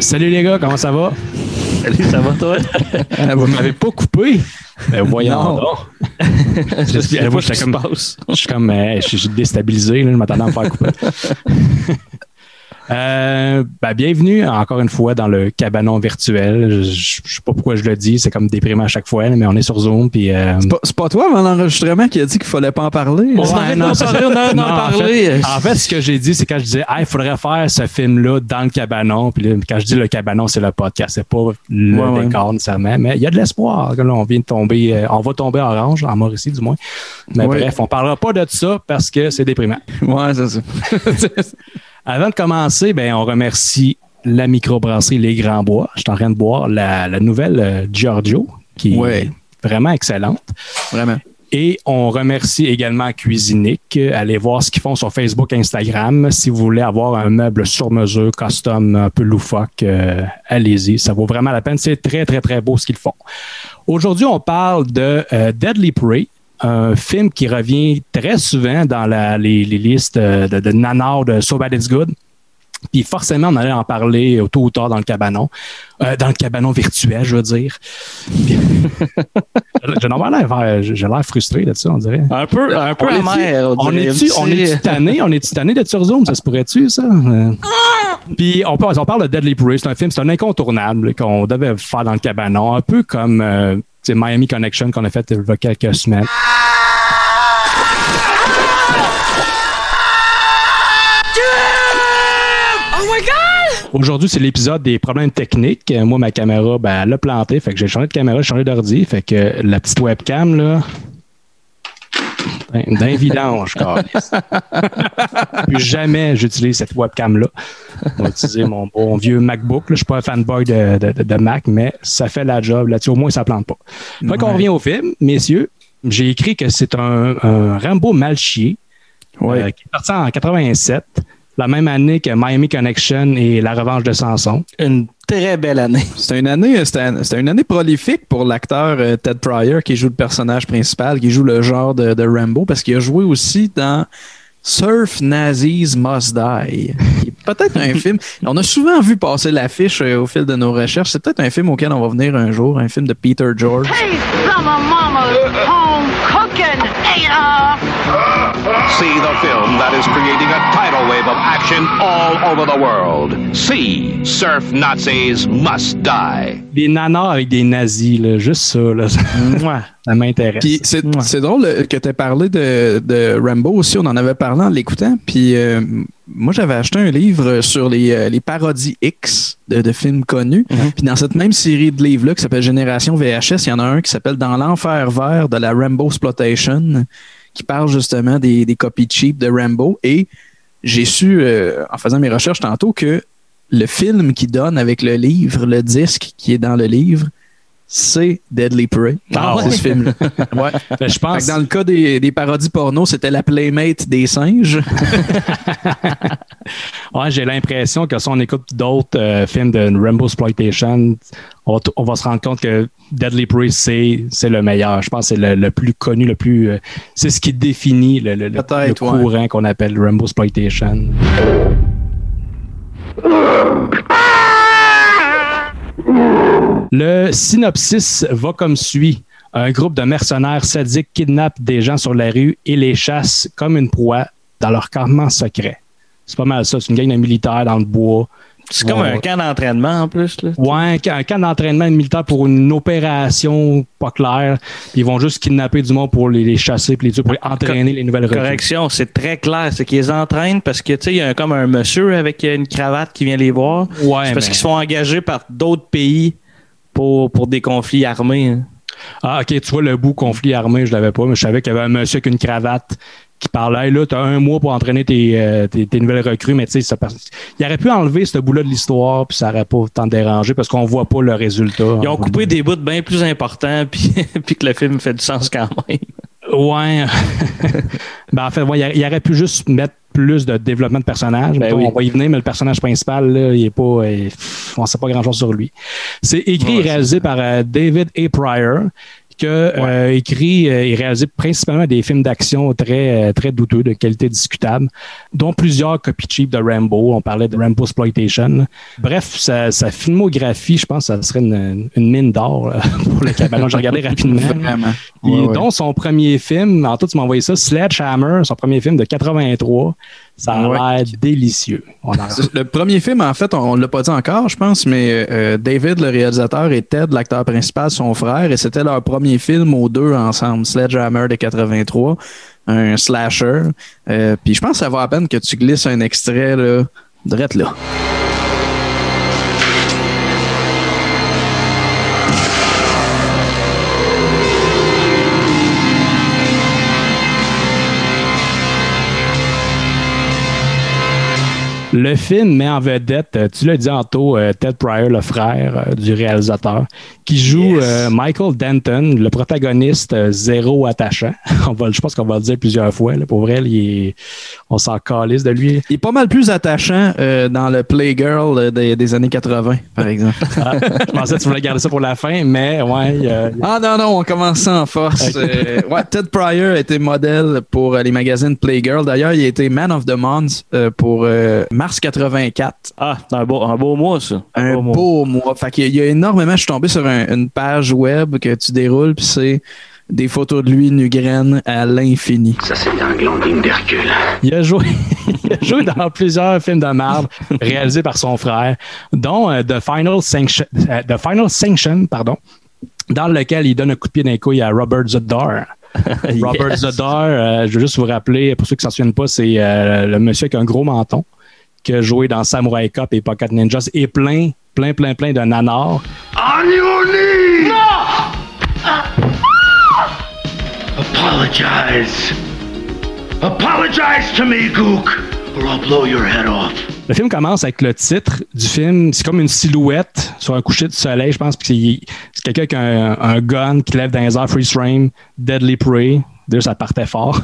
Salut les gars, comment ça va? Salut, ça va toi? Vous m'avez pas coupé? Ben voyons donc. Je se comme- passe. Je suis comme, euh, je suis déstabilisé, là, je m'attendais à me faire couper. Euh, ben, bienvenue encore une fois dans le cabanon virtuel. Je, je, sais pas pourquoi je le dis, c'est comme déprimant à chaque fois, mais on est sur Zoom. Puis, euh, C'est pas, toi avant l'enregistrement qui a dit qu'il fallait pas en parler? Ouais, non, ça. Non, en parler. En fait, ce que j'ai dit, c'est quand je disais, il faudrait faire ce film-là dans le cabanon. Puis là, quand je dis le cabanon, c'est le podcast, c'est pas le Ouais, décor nécessairement. Mais il y a de l'espoir. Là, on vient de tomber, euh, on va tomber orange, en Mauricie du moins. Mais Ouais. bref, on parlera pas de ça parce que c'est déprimant. Ouais, c'est ça. Avant de commencer, ben, on remercie la microbrasserie Les Grands Bois. Je suis en train de boire la, la nouvelle euh, Giorgio, qui Ouais. est vraiment excellente. Vraiment. Et on remercie également Cuisinique. Allez voir ce qu'ils font sur Facebook, Instagram. Si vous voulez avoir un meuble sur mesure, custom, un peu loufoque, euh, allez-y. Ça vaut vraiment la peine. C'est très, très, très beau ce qu'ils font. Aujourd'hui, on parle de euh, Deadly Prey, un film qui revient très souvent dans la- les, les listes euh, de, de nanars de So Bad It's Good. Puis forcément, on allait en parler tôt ou tard dans le cabanon. Euh, dans le cabanon virtuel, je veux dire. J'ai l'air- j'ai l'air frustré de ça, on dirait. Un peu, un peu On est-tu- amer. On est-tu on Un petit- est tanné? On est-tu tanné d'être sur Zoom? Ça se pourrait-tu, ça? Puis on, parle- on parle de Deadly Prey. C'est un film, c'est un incontournable qu'on devait faire dans le cabanon. Un peu comme euh, sais, Miami Connection qu'on a fait il y a quelques semaines. Aujourd'hui, c'est l'épisode des problèmes techniques. Moi, ma caméra, ben, elle a planté. Fait que j'ai changé de caméra, j'ai changé d'ordi. Fait que la petite webcam, là, d'un- vidange. Plus jamais j'utilise cette webcam-là. On va utiliser mon bon vieux MacBook. Je suis pas un fanboy de, de- de- de Mac, mais ça fait la job. Là-dessus, au moins, ça plante pas. Fait qu'on Ouais. revient au film, messieurs. J'ai écrit que c'est un, un Rambo mal chié Ouais. euh, qui est sorti en 87, la même année que Miami Connection et La Revanche de Samson. Une très belle année. C'était une année, c'était un- c'était une année prolifique pour l'acteur euh, Ted Pryor qui joue le personnage principal, qui joue le genre de, de Rambo, parce qu'il a joué aussi dans Surf Nazis Must Die, peut-être un film. On a souvent vu passer l'affiche euh, au fil de nos recherches. C'est peut-être un film auquel on va venir un jour, un film de Peter George. Hey, summer mama's home cooking, Ada! See the film that is creating a tidal wave of action all over the world. See Surf Nazis Must Die. Des nanars avec des nazis, là, juste ça, là, ça, ça m'intéresse. Puis c'est drôle que tu aies parlé de, de Rambo aussi, on en avait parlé en l'écoutant. Puis euh, moi, j'avais acheté un livre sur les, euh, les parodies X de, de films connus. Puis dans cette même série de livres-là qui s'appelle Génération VHS, il y en a un qui s'appelle Dans l'enfer vert de la Rambo Exploitation, qui parle justement des, copies cheap de Rambo. Et j'ai su, euh, en faisant mes recherches tantôt, que le film qui donne avec le livre, le disque qui est dans le livre, c'est Deadly Prey. Ah c'est ouais? ce film-là. Ouais. Ben, je pense dans le cas des, des parodies porno, c'était la Playmate des singes. Ouais, j'ai l'impression que si on écoute d'autres euh, films de Rambo Exploitation, on va, t- on va se rendre compte que Deadly Prey, c'est, c'est le meilleur. Je pense que c'est le, le plus connu, le plus. euh, c'est ce qui définit le, le- le- ouais. courant qu'on appelle Rambo Exploitation. Le synopsis va comme suit. Un groupe de mercenaires sadiques kidnappent des gens sur la rue et les chassent comme une proie dans leur campement secret. C'est pas mal ça. C'est une gang de militaires dans le bois. C'est comme Ouais. un camp d'entraînement en plus. Là. Ouais, un ca- un camp d'entraînement militaire pour une opération pas claire. Ils vont juste kidnapper du monde pour les, les chasser puis les tuer pour entraîner les nouvelles recrues. Correction, c'est très clair. C'est qu'ils entraînent parce que, tu sais, il y a comme un monsieur avec une cravate qui vient les voir. Ouais, C'est parce mais- qu'ils sont engagés par d'autres pays pour, pour des conflits armés. hein. Ah, ok, tu vois, le bout conflit armé, je l'avais pas, mais je savais qu'il y avait un monsieur avec une cravate qui parlait. Là, tu as un mois pour entraîner tes, euh, tes, tes nouvelles recrues, mais tu sais, il aurait pu enlever ce bout-là de l'histoire, puis ça aurait pas tant dérangé parce qu'on voit pas le résultat. Ils ont coupé des bouts bien plus importants, puis, puis que le film fait du sens quand même. Ouais. ben, en fait, ouais, il aurait pu juste mettre plus de développement de personnage. Ben oui. On va y venir, mais le personnage principal, là, il est pas. euh, on sait pas grand chose sur lui. C'est écrit Ouais, et réalisé par euh, David A. Pryor, qui a euh, écrit euh, et réalisé principalement des films d'action très, euh, très douteux, de qualité discutable, dont plusieurs copies cheap de Rambo. On parlait de Rambo Exploitation. Bref, sa, sa filmographie, je pense que ça serait une, une mine d'or pour le cabanon. J'ai regardé rapidement. Vraiment. Et Ouais, ouais. dont son premier film, en tout, tu m'as envoyé ça, Sledgehammer, son premier film de 83. Ça a Ouais. l'air délicieux. On Le premier film, en fait, on ne l'a pas dit encore, je pense, mais euh, David, le réalisateur, et Ted, l'acteur principal, son frère, et c'était leur premier film aux deux ensemble, Sledgehammer de 83, un slasher. Euh, Puis je pense que ça vaut la peine que tu glisses un extrait, là, drette là. Le film met en vedette, euh, tu l'as dit Anto, euh, Ted Pryor, le frère euh, du réalisateur, qui joue Yes. Michael Denton, le protagoniste zéro attachant. On va, je pense qu'on va le dire plusieurs fois. là. pour vrai, il est- on s'en calisse de lui. Il est pas mal plus attachant euh, dans le Playgirl des, des années 80, par exemple. Ah, je pensais que tu voulais garder ça pour la fin, mais ouais, euh, Ah non, non, on commence ça en force. Euh, ouais, Ted Pryor a été modèle pour les magazines Playgirl. D'ailleurs, il a été Man of the Month pour mars 84. Ah, c'est un beau, un beau mois, ça. Un mois. beau mois. Fait qu'il y a- il y a énormément. Je suis tombé sur un- une page web que tu déroules, puis c'est des photos de lui nu graine à l'infini. Ça, c'est un glandine d'Hercule. il a joué, il a joué dans plusieurs films de marde réalisés par son frère, dont euh, The Final Sanction, euh, The Final Sanction, pardon, dans lequel il donne un coup de pied d'un couille à Robert Zedar. Robert Yes. Euh, je veux juste vous rappeler, pour ceux qui ne s'en souviennent pas, c'est euh, le monsieur avec un gros menton qui a joué dans Samurai Cop et Pocket Ninjas et plein, plein, plein, plein de nanars. On your knees! Apologize. Apologize to me, Gook, or I'll blow your head off. Le film commence avec le titre du film. C'est comme une silhouette sur un coucher de soleil, je pense. Puis c'est quelqu'un qui a un, un gun qui lève dans les airs, freeze frame, Deadly Prey. Déjà, ça partait fort.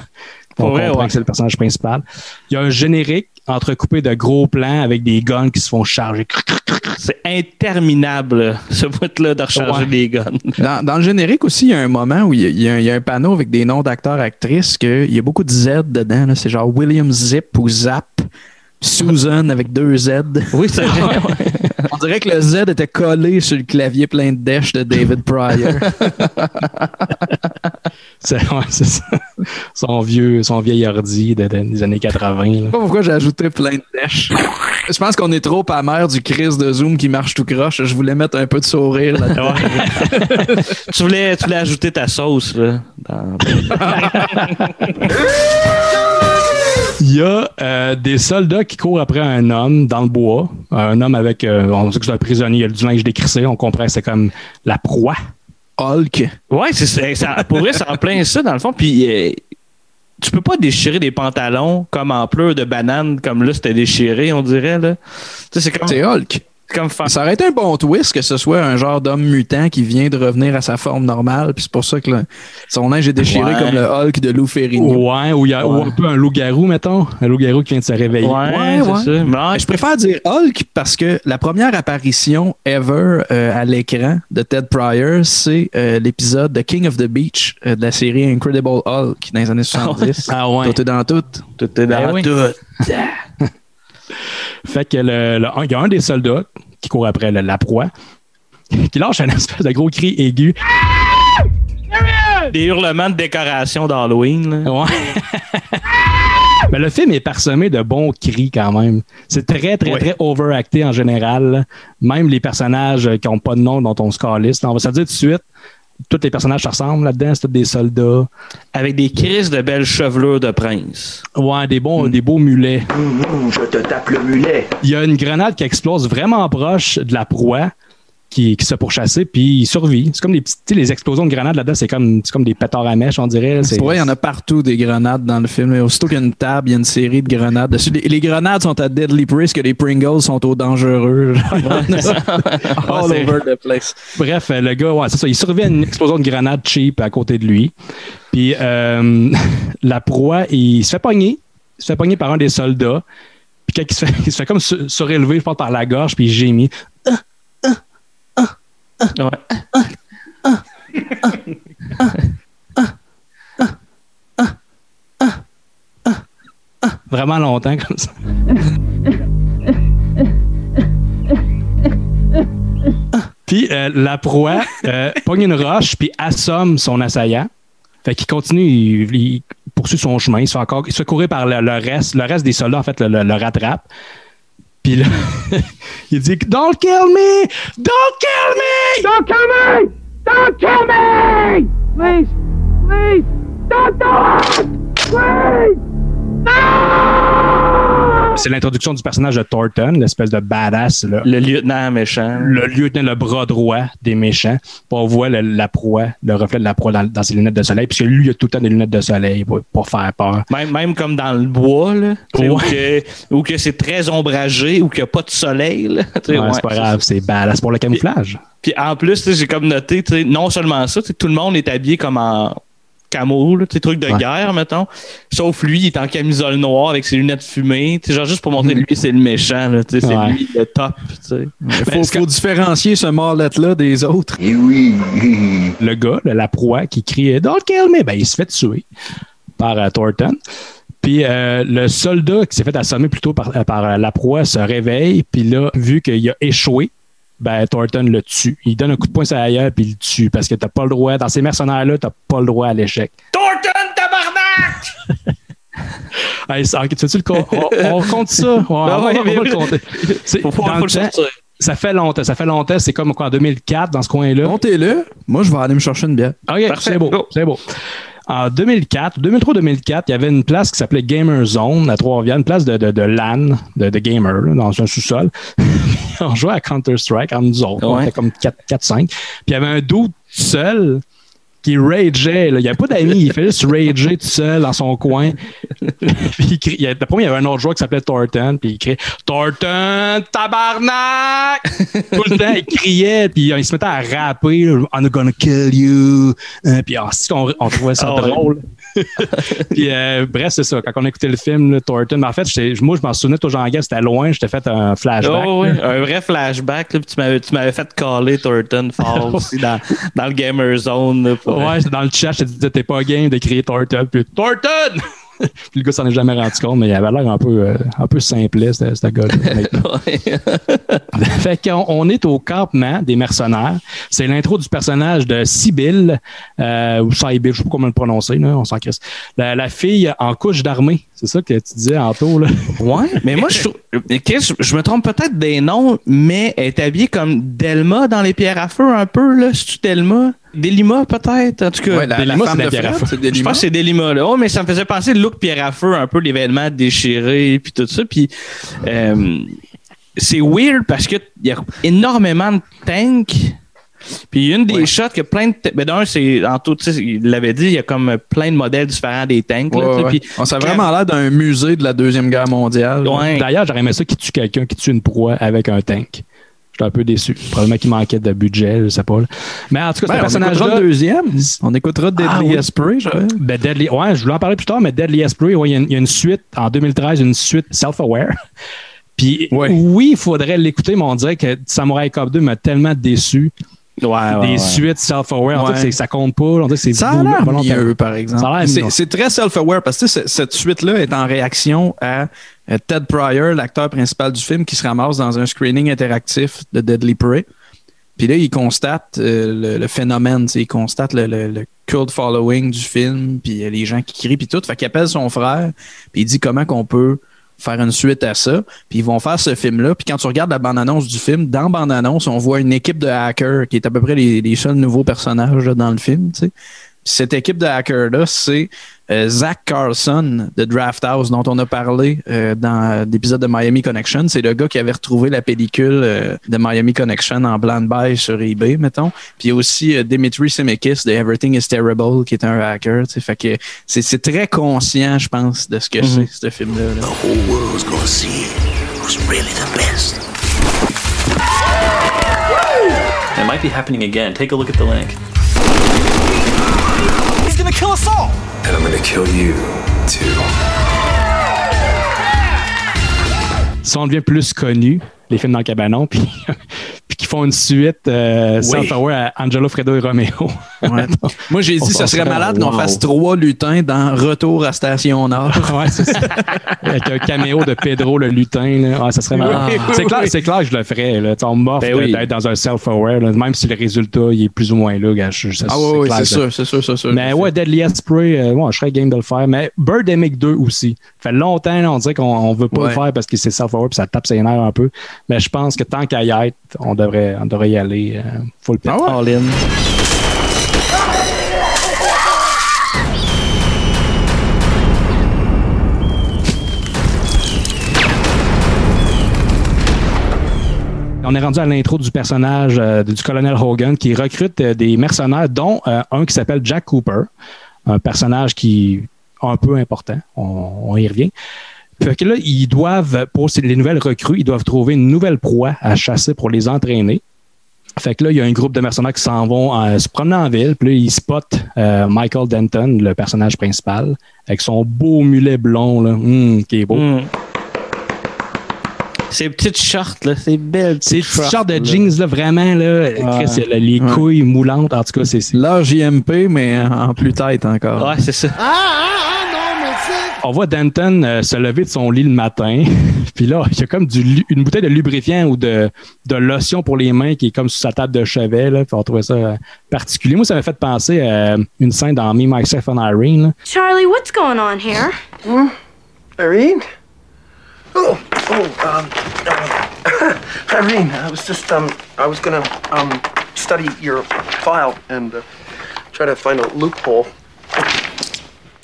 On Pour vrai, comprend ouais. que c'est le personnage principal. Il y a un générique entrecoupé de gros plans avec des guns qui se font charger. C'est interminable, ce bout-là de recharger Ouais. des guns. Dans, dans le générique aussi, il y a un moment où il y a, il y a un, il y a un panneau avec des noms d'acteurs, actrices, que il y a beaucoup de Z dedans. là. C'est genre William Zip ou Zap. Susan avec deux Z. Oui, c'est vrai. On dirait que le Z était collé sur le clavier plein de dèches de David Pryor. C'est ouais, c'est ça. Son vieux, son vieil ordi de- de- des années 80. là. Je sais pas pourquoi j'ai ajouté plein de dèches. Je pense qu'on est trop amer du Chris de Zoom qui marche tout croche. Je voulais mettre un peu de sourire là-dedans. tu, voulais, tu voulais ajouter ta sauce, là. dans- Il y a euh, des soldats qui courent après un homme dans le bois. Un homme avec, euh, on sait que c'est un prisonnier, il a du linge décrissé. On comprend que c'est comme la proie. Hulk. Ouais, c'est c'est- ça. Pour vrai, c'est en plein ça, dans le fond. Puis, euh, tu peux pas déchirer des pantalons comme en pleurs de banane, comme là, c'était déchiré, on dirait, là. Tu sais, c'est comme, C'est Hulk. Comme Ça aurait été un bon twist que ce soit un genre d'homme mutant qui vient de revenir à sa forme normale. Puis c'est pour ça que le- son linge est déchiré Ouais. comme le Hulk de Lou Ferrigno. Ouais, ou il y a ou Ouais. un peu un loup-garou, mettons. Un loup-garou qui vient de se réveiller. Ouais, Ouais, c'est ça. Mais Je préfère dire Hulk parce que la première apparition ever euh, à l'écran de Ted Pryor, c'est euh, l'épisode de King of the Beach euh, de la série Incredible Hulk dans les années 70. Ah ouais. Tout est dans tout. tout est dans Ben oui. Fait que le, le- il y a un des soldats qui court après le- la proie, qui lâche un espèce de gros cri aigu. Des hurlements de décoration d'Halloween. Ouais. Mais le film est parsemé de bons cris quand même. C'est très, très, Ouais. très overacté en général. Même les personnages qui n'ont pas de nom dont on se calisse. On va se dire tout de suite. Tous les personnages se ressemblent là-dedans. C'est tous des soldats. Avec des crises de belles chevelures de prince. Ouais, des, bons, des beaux mulets. Je te tape le mulet. Il y a une grenade qui explose vraiment proche de la proie qui, qui se pourchasser, puis il survit. C'est comme les petites, les explosions de grenades là-dedans, c'est comme, comme des pétards à mèche, on dirait. pour vrai, il y en a partout des grenades dans le film. Et Aussitôt qu'il y a une table, il y a une série de grenades dessus. Les, les grenades sont à Deadly que les Pringles sont au dangereux. All over the place. Bref, euh, le gars, ouais, c'est ça. Il survit à une explosion de grenade cheap à côté de lui. Puis euh, la proie, il se fait pogner. Il se fait pogner par un des soldats. Puis quand il se fait, il se fait comme sur- surélever, je pense, par la gorge, puis il gémit. Vraiment longtemps comme ça. Puis euh, la proie euh, pogne une roche puis assomme son assaillant. Fait qu'il continue, il, poursuit son chemin, il se fait encore, il se fait courir par le, reste, le reste des soldats en fait le rattrape. Puis là, il dit Don't kill me! Don't kill me! Don't kill me! Don't kill me! Please, please, don't do it! Please! No! C'est l'introduction du personnage de Thornton, l'espèce de badass, là. Le lieutenant méchant. le lieutenant, le bras droit des méchants. Puis on voit le- la proie, le reflet de la proie dans, dans ses lunettes de soleil. Puisque lui, il a tout le temps des lunettes de soleil pour, pour faire peur. Même, même comme dans le bois, là, où, que, c'est très ombragé, où qu'il n'y a pas de soleil. Là, tu sais, Ouais, ouais, c'est pas grave, c'est badass pour le camouflage. Puis en plus, j'ai comme noté, non seulement ça, tout le monde est habillé comme en camo, là, tu sais, truc de Ouais. guerre, mettons. Sauf lui, il est en camisole noire avec ses lunettes fumées. Tu sais, genre juste pour montrer lui, c'est le méchant. là, tu sais, c'est lui le top. tu sais. Il faut, que- faut différencier ce marlet-là des autres. Le gars, le- la proie, qui crie Don't kill me, ben, il se fait tuer par euh, Thornton. Puis euh, le soldat qui s'est fait assommer plutôt par, euh, par la proie se réveille. Puis là, vu qu'il a échoué, ben, Thornton le tue. Il donne un coup de poing sur la gueule, puis il le tue. Parce que t'as pas le droit, dans ces mercenaires-là, t'as pas le droit à l'échec. Thornton, tabarnak! Hey, ça- ok, tu veux-tu le con- on, on compte ça? Ouais, on, ouais, on va mais- le compter. Faut, faut le temps, ça fait longtemps. Ça fait longtemps. C'est comme quoi, en 2004, dans ce coin-là? Montez-le. Moi, je vais aller me chercher une bière. OK, c'est beau. C'est beau. En 2004, 2003-2004, il y avait une place qui s'appelait Gamer Zone à Trois-Rivières, une place de, de, de LAN, de, de gamer, là, dans un sous-sol. on jouait à Counter-Strike en nous autres. On Ouais. était comme 4-5. Puis il y avait un dude seul qui rageait. là. Il n'y avait pas d'amis. Il fait juste rager tout seul dans son coin. puis il crie, il y a- d'après moi, il y avait un autre joueur qui s'appelait Thornton. Puis il criait Thornton, tabarnak! tout le temps, il criait. Puis il se mettait à rapper. là, I'm gonna kill you. Euh, puis ensuite, on, on trouvait ça Ah ouais. Puis euh, bref, c'est ça. Quand on écoutait le film, là, Thornton, mais en fait, moi, je m'en souvenais toujours en guerre, c'était loin. J'étais fait un flashback. Oh, oui, un vrai flashback. Là, puis tu m'avais, tu m'avais fait caller Thornton Falls aussi dans, dans le Gamer Zone. là, pour- Ouais, dans le chat, je te disais, t'es pas game de crier Thornton. Puis Thornton! puis le gars s'en est jamais rendu compte, mais il avait l'air un peu, euh, un peu simpliste, ce gars-là. fait qu'on on est au campement des mercenaires. C'est l'intro du personnage de Sibyl, euh, ou Sibyl, je sais pas comment le prononcer, là, on s'en crisse. La, la fille en couche d'armée. C'est ça que tu disais, Anto, là. Ouais, mais moi, je, je, je me trompe peut-être des noms, mais elle est habillée comme Delma dans les pierres à feu un peu, là. C'est-tu Delma? Delima, peut-être? En tout cas, Ouais, la, la Delima, femme c'est la pierre à Fred, feu. c'est Delima. je pense que c'est Delima, là. Oh, mais ça me faisait penser look pierre à feu, un peu les vêtements déchirés, puis tout ça. Puis, euh, c'est weird parce qu'il y a énormément de tanks. Puis une des Ouais. shots que plein de. Ben d'un, c'est en tout, tu sais, il l'avait dit, il y a comme plein de modèles différents des tanks. Ouais, ouais. On, ça a vraiment l'air d'un musée de la Deuxième Guerre mondiale. Ouais. D'ailleurs, j'aurais aimé ça qui tue quelqu'un, qui tue une proie avec un tank. J'étais un peu déçu. Probablement qu'il manquait de budget, je sais pas. là. Mais en tout cas, Ben, ce on personnage écoutera le deuxième. On écoutera Deadly Ah oui. Esprit. Ben, Deadly, ouais, je voulais en parler plus tard, mais Deadly Esprit, ouais, il y a une- il y, a une suite en 2013, une suite Self-Aware. Puis Ouais. oui, il faudrait l'écouter, mais on dirait que Samurai Cop 2 m'a tellement déçu. Ouais, ouais, Des ouais. suites Self-Aware, que c'est- ça compte pas. On que c'est Ça a l'air mieux, par exemple. C'est très self-aware parce que cette suite-là est en réaction à euh, Ted Pryor, l'acteur principal du film, qui se ramasse dans un screening interactif de Deadly Prey. Puis là, il constate euh, le, le phénomène, il constate le, le- le cult following du film, puis euh, les gens qui crient, puis tout. Fait qu'il appelle son frère, puis il dit comment qu'on peut faire une suite à ça. Puis ils vont faire ce film-là. Puis quand tu regardes la bande-annonce du film, dans bande-annonce, on voit une équipe de hackers qui est à peu près les, seuls nouveaux personnages dans le film. tu sais. Cette équipe de hackers-là, c'est euh, Zach Carlson de Draft House, dont on a parlé euh, dans l'épisode de Miami Connection. C'est le gars qui avait retrouvé la pellicule euh, de Miami Connection en blind buy sur eBay, mettons. Puis il y a aussi euh, Dimitri Semekis de Everything is Terrible, qui est un hacker. Fait que c'est c'est très conscient, je pense, de ce que c'est, ce film-là. là. The whole world's gonna see who's really the best? It might be happening again. Take a look at the link. I'm gonna kill you, too. Si on devient plus connu, les films dans le cabanon, puis, puis qui font une suite euh, self-aware à Angelo, Fredo et Romeo. Ouais. Moi, j'ai dit, ça serait malade qu'on fasse trois lutins dans Retour à Station Nord. ouais, c'est ça. Avec un caméo de Pedro le lutin. Là. Ça serait. Oui, oui, c'est, clair, oui. c'est clair que je le ferais. Là. On m'offre Ben oui. d'être dans un self-aware, même si le résultat il est plus ou moins là. gars, je- Ah oui, oui, c'est sûr, c'est sûr, c'est sûr. Mais ouais, Deadly Spray, euh, ouais, je serais game de le faire. Mais Birdemic 2 aussi. Ça fait longtemps, là, on dirait qu'on on veut pas Ouais. le faire parce que c'est self-aware puis ça tape ses nerfs un peu. Mais je pense que tant qu'à y être, on devrait, on devrait y aller euh, full pit. Ah ouais? All in. On est rendu à l'intro du personnage euh, du colonel Hogan qui recrute euh, des mercenaires, dont euh, un qui s'appelle Jack Cooper, un personnage qui est un peu important. On, on y revient. Fait que là, ils doivent, pour les nouvelles recrues, ils doivent trouver une nouvelle proie à chasser pour les entraîner. Fait que là, il y a un groupe de mercenaires qui s'en vont euh, se promener en ville. Puis là, ils spotent euh, Michael Denton, le personnage principal, avec son beau mulet blond, là, Hum, qui est beau. Mm. Ces petites shorts, là, ces belles Ces petites shorts de là. jeans, là, vraiment, là, Chris, les Ouais. couilles moulantes. En tout cas, c'est. L'heure JMP, mais en plus tête encore. Ouais, c'est ça. On voit Denton euh, se lever de son lit le matin. Puis là, il y a comme du, une bouteille de lubrifiant ou de, de lotion pour les mains qui est comme sur sa table de chevet. Là. Puis on trouvait ça euh, particulier. Moi, ça m'a fait penser à une scène dans Me, Myself and Irene. là. Charlie, what's going on here? Irene? Oh, oh, um, uh, Irene, I was just, um, I was gonna, um, study your file and uh, try to find a loophole.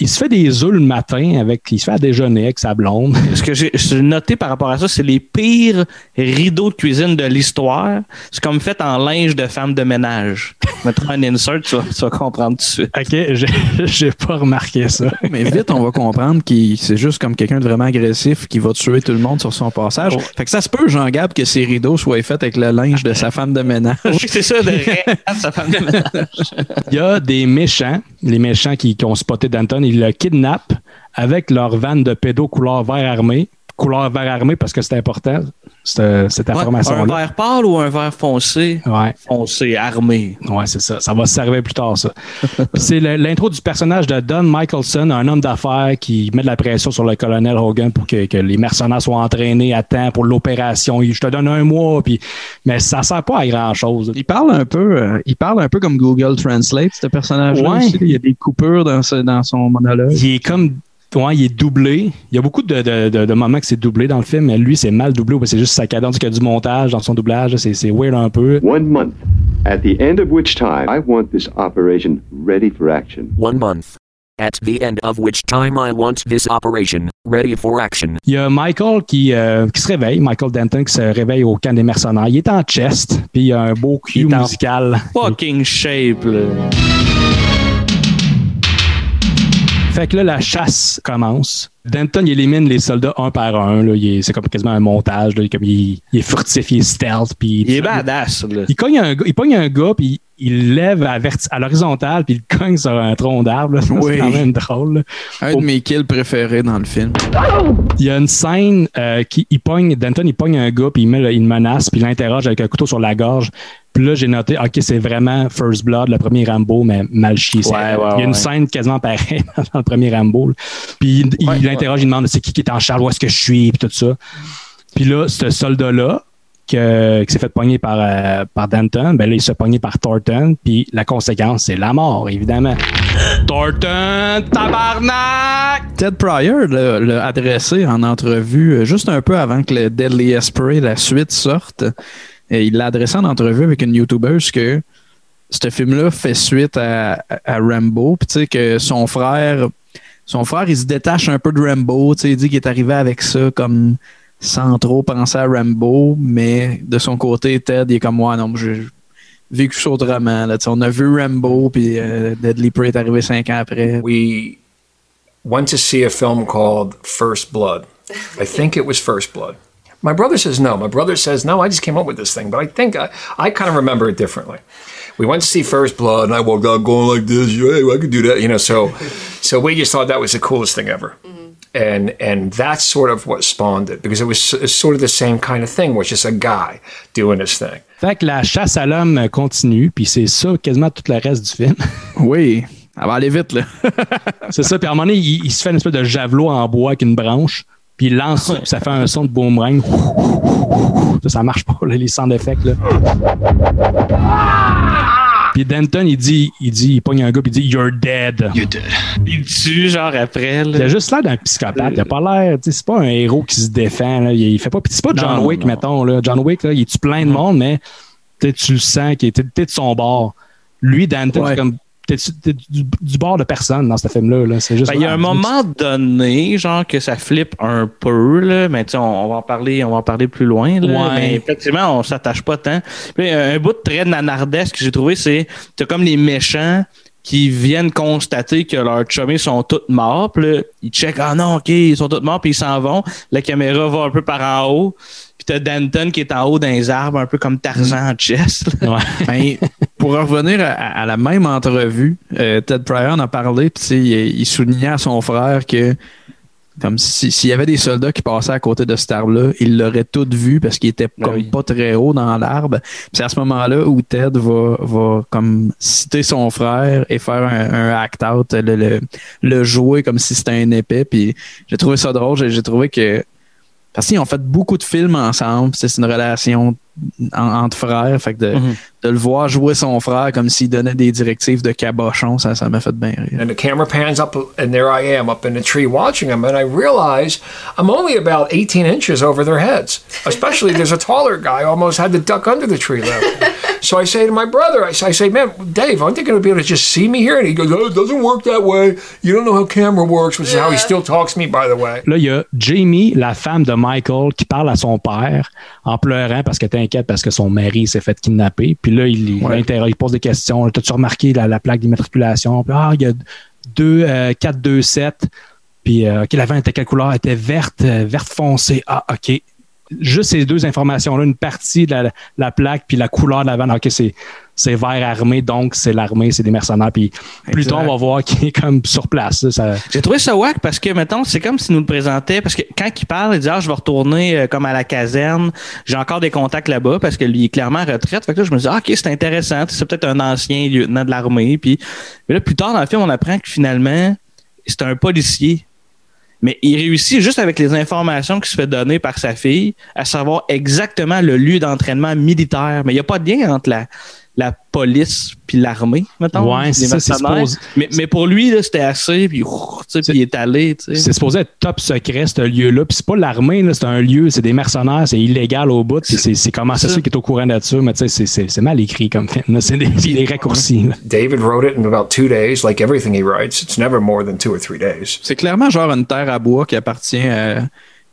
Il se fait des œufs le matin avec. Il se fait à déjeuner avec sa blonde. Ce que j'ai noté par rapport à ça, c'est les pires rideaux de cuisine de l'histoire. C'est comme fait en linge de femme de ménage. Je mettrai un insert, tu vas, tu vas comprendre tout de suite. OK, j'ai pas remarqué ça. Mais vite, on va comprendre que c'est juste comme quelqu'un de vraiment agressif qui va tuer tout le monde sur son passage. Fait que ça se peut, Jean-Gab, que ses rideaux soient faits avec le linge de sa femme de ménage. Oui, c'est ça, de rien sa femme de ménage. Il y a des méchants, les méchants qui, qui ont spoté Danton, ils le kidnappent avec leur van de pédo couleur vert armé. Couleur vert armé parce que c'est important, cette, cette Ouais, un vert pâle ou un vert foncé? Ouais, Foncé, armé. ouais, c'est ça. Ça va se servir plus tard, ça. C'est l'intro du personnage de Don Michelson, un homme d'affaires qui met de la pression sur le colonel Hogan pour que, que les mercenaires soient entraînés à temps pour l'opération. Je te donne un mois, puis mais ça sert pas à grand-chose. Il parle un peu, euh, il parle un peu comme Google Translate, ce personnage-là. Ouais. Il y a des coupures dans, ce- dans son monologue. Il est comme. Ouais, il est doublé. Il y a beaucoup de, de, de, de moments que c'est doublé dans le film, mais lui, c'est mal doublé. C'est juste sa cadence qu'il y a du montage dans son doublage. C'est weird un peu. One month, at the end of which time I want this operation ready for action. One month. At the end of which time I want this operation ready for action. Il y a Michael qui, euh, qui se réveille, Michael Denton qui se réveille au camp des mercenaires. Il est en chest, puis il y a un beau cul musical. Fucking shape, là. Fait que là, la chasse commence. Denton, il élimine les soldats un par un. C'est comme quasiment un montage. là. Il, est comme, il, il est furtif, il est stealth. Puis Il est badass, là. Il cogne un gars, il pogne un gars, puis il lève à, à l'horizontale, puis il cogne sur un tronc d'arbre. là. Oui. C'est quand même drôle. là. Un de mes kills préférés dans le film. Il y a une scène euh, qui il pogne, Denton, il pogne un gars, puis il, met il le menace, puis il l'interroge avec un couteau sur la gorge. Puis là, j'ai noté, OK, c'est vraiment First Blood, le premier Rambo, mais mal chié. Ouais, ouais, il y a une ouais. scène quasiment pareille dans le premier Rambo. là. Puis il, il l'interroge, il demande c'est qui qui est en charge, où est-ce que je suis, puis tout ça. Puis là, ce soldat-là, que- qui s'est fait pogner par, euh, par Danton, ben là, il se pogner par Thornton, puis la conséquence, c'est la mort, évidemment. Thornton, tabarnak! Ted Pryor l'a adressé en entrevue euh, juste un peu avant que le Deadly Spray, la suite, sorte. Et il l'a adressé en entrevue avec une YouTubeuse que ce film-là fait suite à, à- à Rambo. Puis tu sais que son frère, son frère, il se détache un peu de Rambo. Tu sais, il dit qu'il est arrivé avec ça comme sans trop penser à Rambo, mais de son côté, Ted, il est comme moi, non, j'ai vécu ça autrement. Là, on a vu Rambo, puis euh, Deadly Prey est arrivé cinq ans après. we went to see a film called First Blood. I think it was First Blood. My brother says no. My brother says no. I just came up with this thing, but I think I, I kind of remember it differently. We went to see First Blood, and I woke up going like this. Hey, I could do that, you know. So, so we just thought that was the coolest thing ever. Mm-hmm. And and that's sort of what spawned it because it was s- sort of the same kind of thing, which is a guy doing his thing. Fait que la chasse à l'homme continue, puis c'est ça quasiment tout le reste du film. Oui, elle va aller vite, là. c'est ça, puis à un moment donné, il, il se fait une espèce de javelot en bois avec une branche, puis il lance ça, puis ça fait un son de boomerang. Ça, ça marche pas, là, les sons d'effets. là. Puis Denton, il dit, il dit, il pogne un gars, puis il dit You're dead. Il tue, genre, après. Il a juste l'air d'un psychopathe. Il a pas l'air, tu sais, c'est pas un héros qui se défend. Là. Il, fait pas. puis c'est pas John Non, Wick, non. mettons. Là. John Wick, là, il tue plein de monde, mais tu tu le sens qu'il était t'es de son bord. Lui, Danton, Ouais. c'est comme. T'es, du, du bord de personne dans ce film-là. Là. C'est juste. Ben, il y a un moment donné, genre que ça flippe un peu, là, mais tu sais, on, on va en parler, on va en parler plus loin. Là, Ouais. Mais effectivement, on s'attache pas tant. Puis, un, bout de très nanardesque que j'ai trouvé, c'est t'as comme les méchants qui viennent constater que leurs chummies sont toutes morts. Puis là, ils checkent, ah non, ok, ils sont toutes morts, puis ils s'en vont. La caméra va un peu par en haut. Puis t'as Danton qui est en haut dans les arbres, un peu comme Tarzan en chess. là. Ouais. Ben, pour en revenir à, à la même entrevue, euh, Ted Pryor en a parlé, puis il, il soulignait à son frère que comme si- s'il y avait des soldats qui passaient à côté de cet arbre-là, il l'aurait tout vu parce qu'il était Ben comme oui. pas très haut dans l'arbre. C'est à ce moment-là où Ted va, va comme citer son frère et faire un, un act-out, le, le, le jouer comme si c'était un épée. Puis j'ai trouvé ça drôle. J'ai trouvé que parce qu'ils ont fait beaucoup de films ensemble. C'est une relation en- entre frères. Fait que de, Mhm. de le voir jouer son frère comme s'il donnait des directives de cabochon, ça, ça m'a fait bien rire. And the camera pans up, and there I am up in the tree watching them, and I realize I'm only about 18 inches over their heads. Especially there's a taller guy who almost had to duck under the tree level. so I say to my brother, I say, I say, man, Dave, aren't they going to be able to just see me here? And he goes, oh, it doesn't work that way. You don't know how camera works, which is how he still talks to me, by the way. Là, il y a Jamie, la femme de Michael, qui parle à son père en pleurant parce qu'elle est inquiète parce que son mari s'est fait kidnapper. Puis là, il, il l'interroge, il pose des questions. T'as-tu remarqué la, la plaque d'immatriculation? Puis, ah, il y a 2, euh, 4, 2, 7. Puis, euh, OK, la vanne était quelle couleur? Elle était verte, euh, verte foncée. Ah, OK. Juste ces deux informations-là, une partie de la, la plaque puis la couleur de la vanne. OK, c'est, c'est vert armé, donc c'est l'armée, c'est des mercenaires. Puis plus tard, on va voir qu'il est comme sur place. ça- J'ai trouvé ça wack parce que, mettons, c'est comme s'il nous le présentait. Parce que quand il parle, il dit Ah, je vais retourner euh, comme à la caserne. J'ai encore des contacts là-bas parce que lui il est clairement en retraite. Fait que là, je me dis ah, OK, c'est intéressant. C'est peut-être un ancien lieutenant de l'armée. Puis mais là, plus tard dans le film, on apprend que finalement, c'est un policier. Mais il réussit juste avec les informations qui se fait donner par sa fille à savoir exactement le lieu d'entraînement militaire. Mais il n'y a pas de lien entre la, la police puis l'armée, mettons. Ouais, ça, c'est mercenaires. supposé- mais, mais pour lui, là, c'était assez, puis, ouf, tu sais, puis il est allé. tu sais. C'est supposé être top secret, ce lieu-là. Puis c'est pas l'armée, là, c'est un lieu, c'est des mercenaires, c'est illégal au bout. Puis c'est, c'est comment c'est ça. ça qui est au courant de ça. Mais tu sais, c'est, c'est, c'est mal écrit comme film. là. C'est des, des raccourcis. là. David wrote it in about two days, like everything he writes. It's never more than two or three days. C'est clairement genre une terre à bois qui appartient à-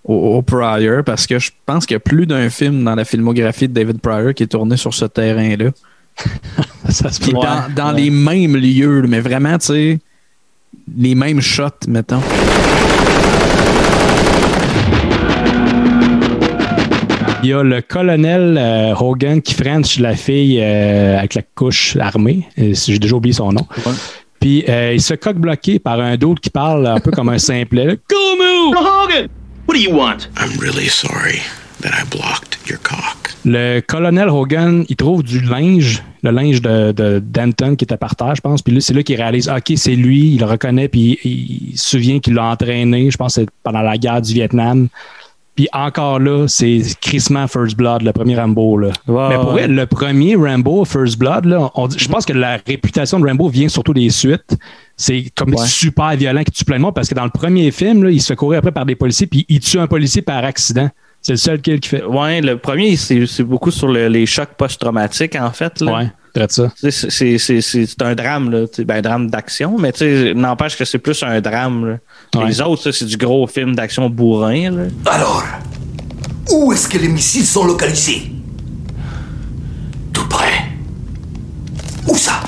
au, au Pryor parce que je pense qu'il y a plus d'un film dans la filmographie de David Pryor qui est tourné sur ce terrain-là. Ça se peut. dans, dans ouais. les mêmes lieux, mais vraiment, tu sais, les mêmes shots, mettons. Il y a le colonel euh, Hogan qui French la fille euh, avec la couche armée. J'ai déjà oublié son nom. Puis euh, il se coque bloqué par un d'autre qui parle un peu comme un simplet. là. Hogan! What do you want? I'm really sorry that I blocked your cock. Le colonel Hogan, il trouve du linge, le linge de, de Danton qui était par terre, je pense. Puis là, c'est là qu'il réalise, OK, c'est lui, il le reconnaît, puis il, il se souvient qu'il l'a entraîné, je pense que c'est pendant la guerre du Vietnam. Puis encore là, c'est crissement First Blood, le premier Rambo. Là. Mais pour ouais. vrai, le premier Rambo, First Blood, là, on dit- je pense que la réputation de Rambo vient surtout des suites. C'est comme Ouais. super violent qui tue plein de monde parce que dans le premier film, là, il se fait courir après par des policiers, puis il tue un policier par accident. C'est le seul kill qu'il fait. Ouais, le premier, c'est c'est beaucoup sur le- les chocs post-traumatiques, en fait. Là. Ouais, C'est c'est- c'est- c'est- c'est un drame, là. Ben, un drame d'action, mais n'empêche que c'est plus un drame. là. Ouais. Les autres, ça, c'est du gros film d'action bourrin. Là. Alors, où est-ce que les missiles sont localisés? Tout près. Où ça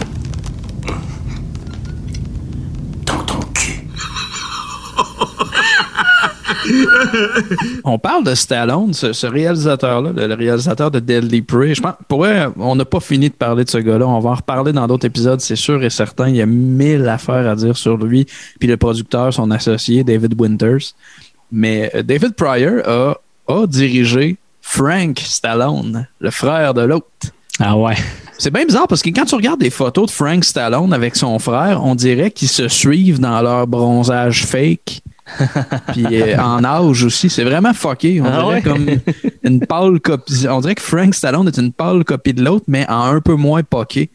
Dans ton cul. On parle de Stallone, ce, ce réalisateur-là, le, le réalisateur de Deadly Prey. Je pense, pour vrai, on n'a pas fini de parler de ce gars-là. On va en reparler dans d'autres épisodes, c'est sûr et certain. Il y a mille affaires à dire sur lui. Puis le producteur, son associé, David Winters. Mais euh, David Pryor a, a dirigé Frank Stallone, le frère de l'autre. Ah ouais. C'est bien bizarre parce que quand tu regardes des photos de Frank Stallone avec son frère, on dirait qu'ils se suivent dans leur bronzage fake. Puis euh, en âge aussi, c'est vraiment fucké. On Ah dirait ouais? comme une pâle copie. On dirait que Frank Stallone est une pâle copie de l'autre, mais en un peu moins poqué.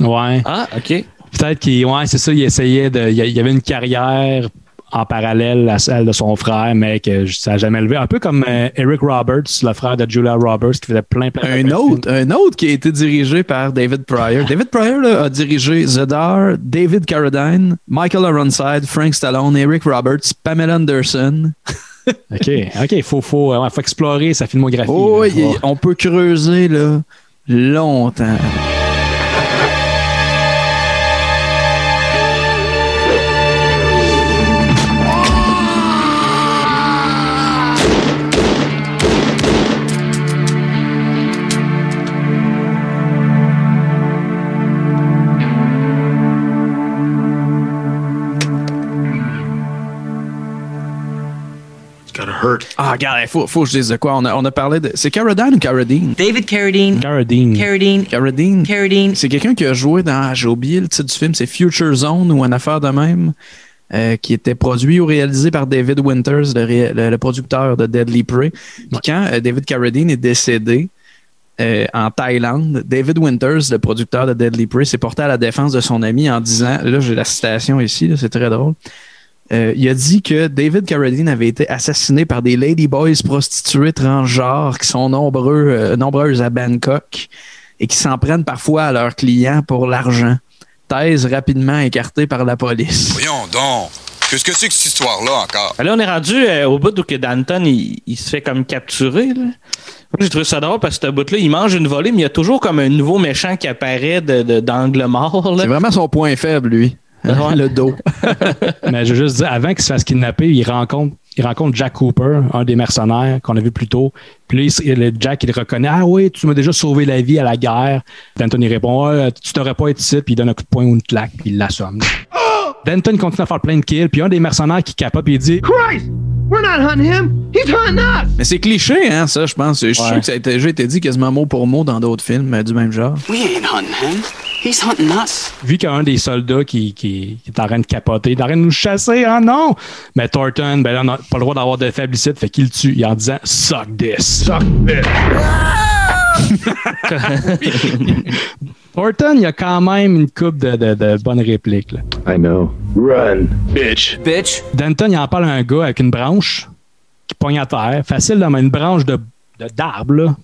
Ouais. Ah, OK. Peut-être qu'il ouais, c'est ça, il essayait de. Il y a- il y avait une carrière en parallèle à celle de son frère, mais que ça n'a jamais levé. Un peu comme euh, Eric Roberts, le frère de Julia Roberts, qui faisait plein, plein, Un de autre, un autre qui a été dirigé par David Pryor. David Pryor là, a dirigé Zedar, David Carradine, Michael Ironside, Frank Stallone, Eric Roberts, Pamela Anderson. OK, OK, il faut, faut, explorer sa filmographie. Oh, là. on peut creuser là, longtemps. Hurt. Ah, regarde, il faut, faut que je dise de quoi. On a, on a parlé de. C'est Carradine ou Carradine? David Carradine. Carradine. Carradine. Carradine. Carradine. C'est quelqu'un qui a joué dans. J'ai oublié le titre du film, c'est Future Zone ou une affaire de même. euh, qui était produit ou réalisé par David Winters, le, ré- le- le producteur de Deadly Prey. Puis quand euh, David Carradine est décédé euh, en Thaïlande, David Winters, le producteur de Deadly Prey, s'est porté à la défense de son ami en disant, là j'ai la citation ici, c'est très drôle, Euh, il a dit que David Carradine avait été assassiné par des ladyboys prostituées transgenres qui sont nombreux, euh, nombreuses à Bangkok et qui s'en prennent parfois à leurs clients pour l'argent. Thèse rapidement écartée par la police. Voyons donc. Qu'est-ce que c'est que cette histoire-là encore? Ben Là, on est rendu euh, au bout où que Danton, il, il se fait comme capturer. Là. Moi, j'ai trouvé ça drôle parce que ce bout-là, il mange une volée, mais il y a toujours comme un nouveau méchant qui apparaît de, de- d'angle mort. C'est vraiment son point faible, lui. Ouais. Le dos. Mais je veux juste dire, avant qu'il se fasse kidnapper, il rencontre, il rencontre Jack Cooper, un des mercenaires qu'on a vu plus tôt. Puis là, il le Jack, il le reconnaît. Ah oui, tu m'as déjà sauvé la vie à la guerre. Denton, il répond Ah, Tu t'aurais pas été ici. Puis il donne un coup de poing ou une claque, puis il l'assomme. Denton continue à faire plein de kills. Puis un des mercenaires qui capote, puis il dit Christ! We're not hunting him! He's hunting us! Mais c'est cliché, hein, ça, je pense. Je suis sûr que ça a été, déjà été dit quasiment mot pour mot dans d'autres films euh, du même genre. We ain't hunting him. He's hunting us. Vu qu'il y a un des soldats qui, qui, qui est en train de capoter, il est en train de nous chasser, ah non! Mais Thornton, ben là, on n'a pas le droit d'avoir de faiblicide, fait qu'il le tue en disant Suck this. Suck this. Thornton, il y a quand même une coupe de, de, de bonnes répliques. Là. I know. Run, bitch. Bitch. Denton, il en parle à un gars avec une branche qui pogne à terre. Facile, là, mais une branche de, de- d'arbre, là.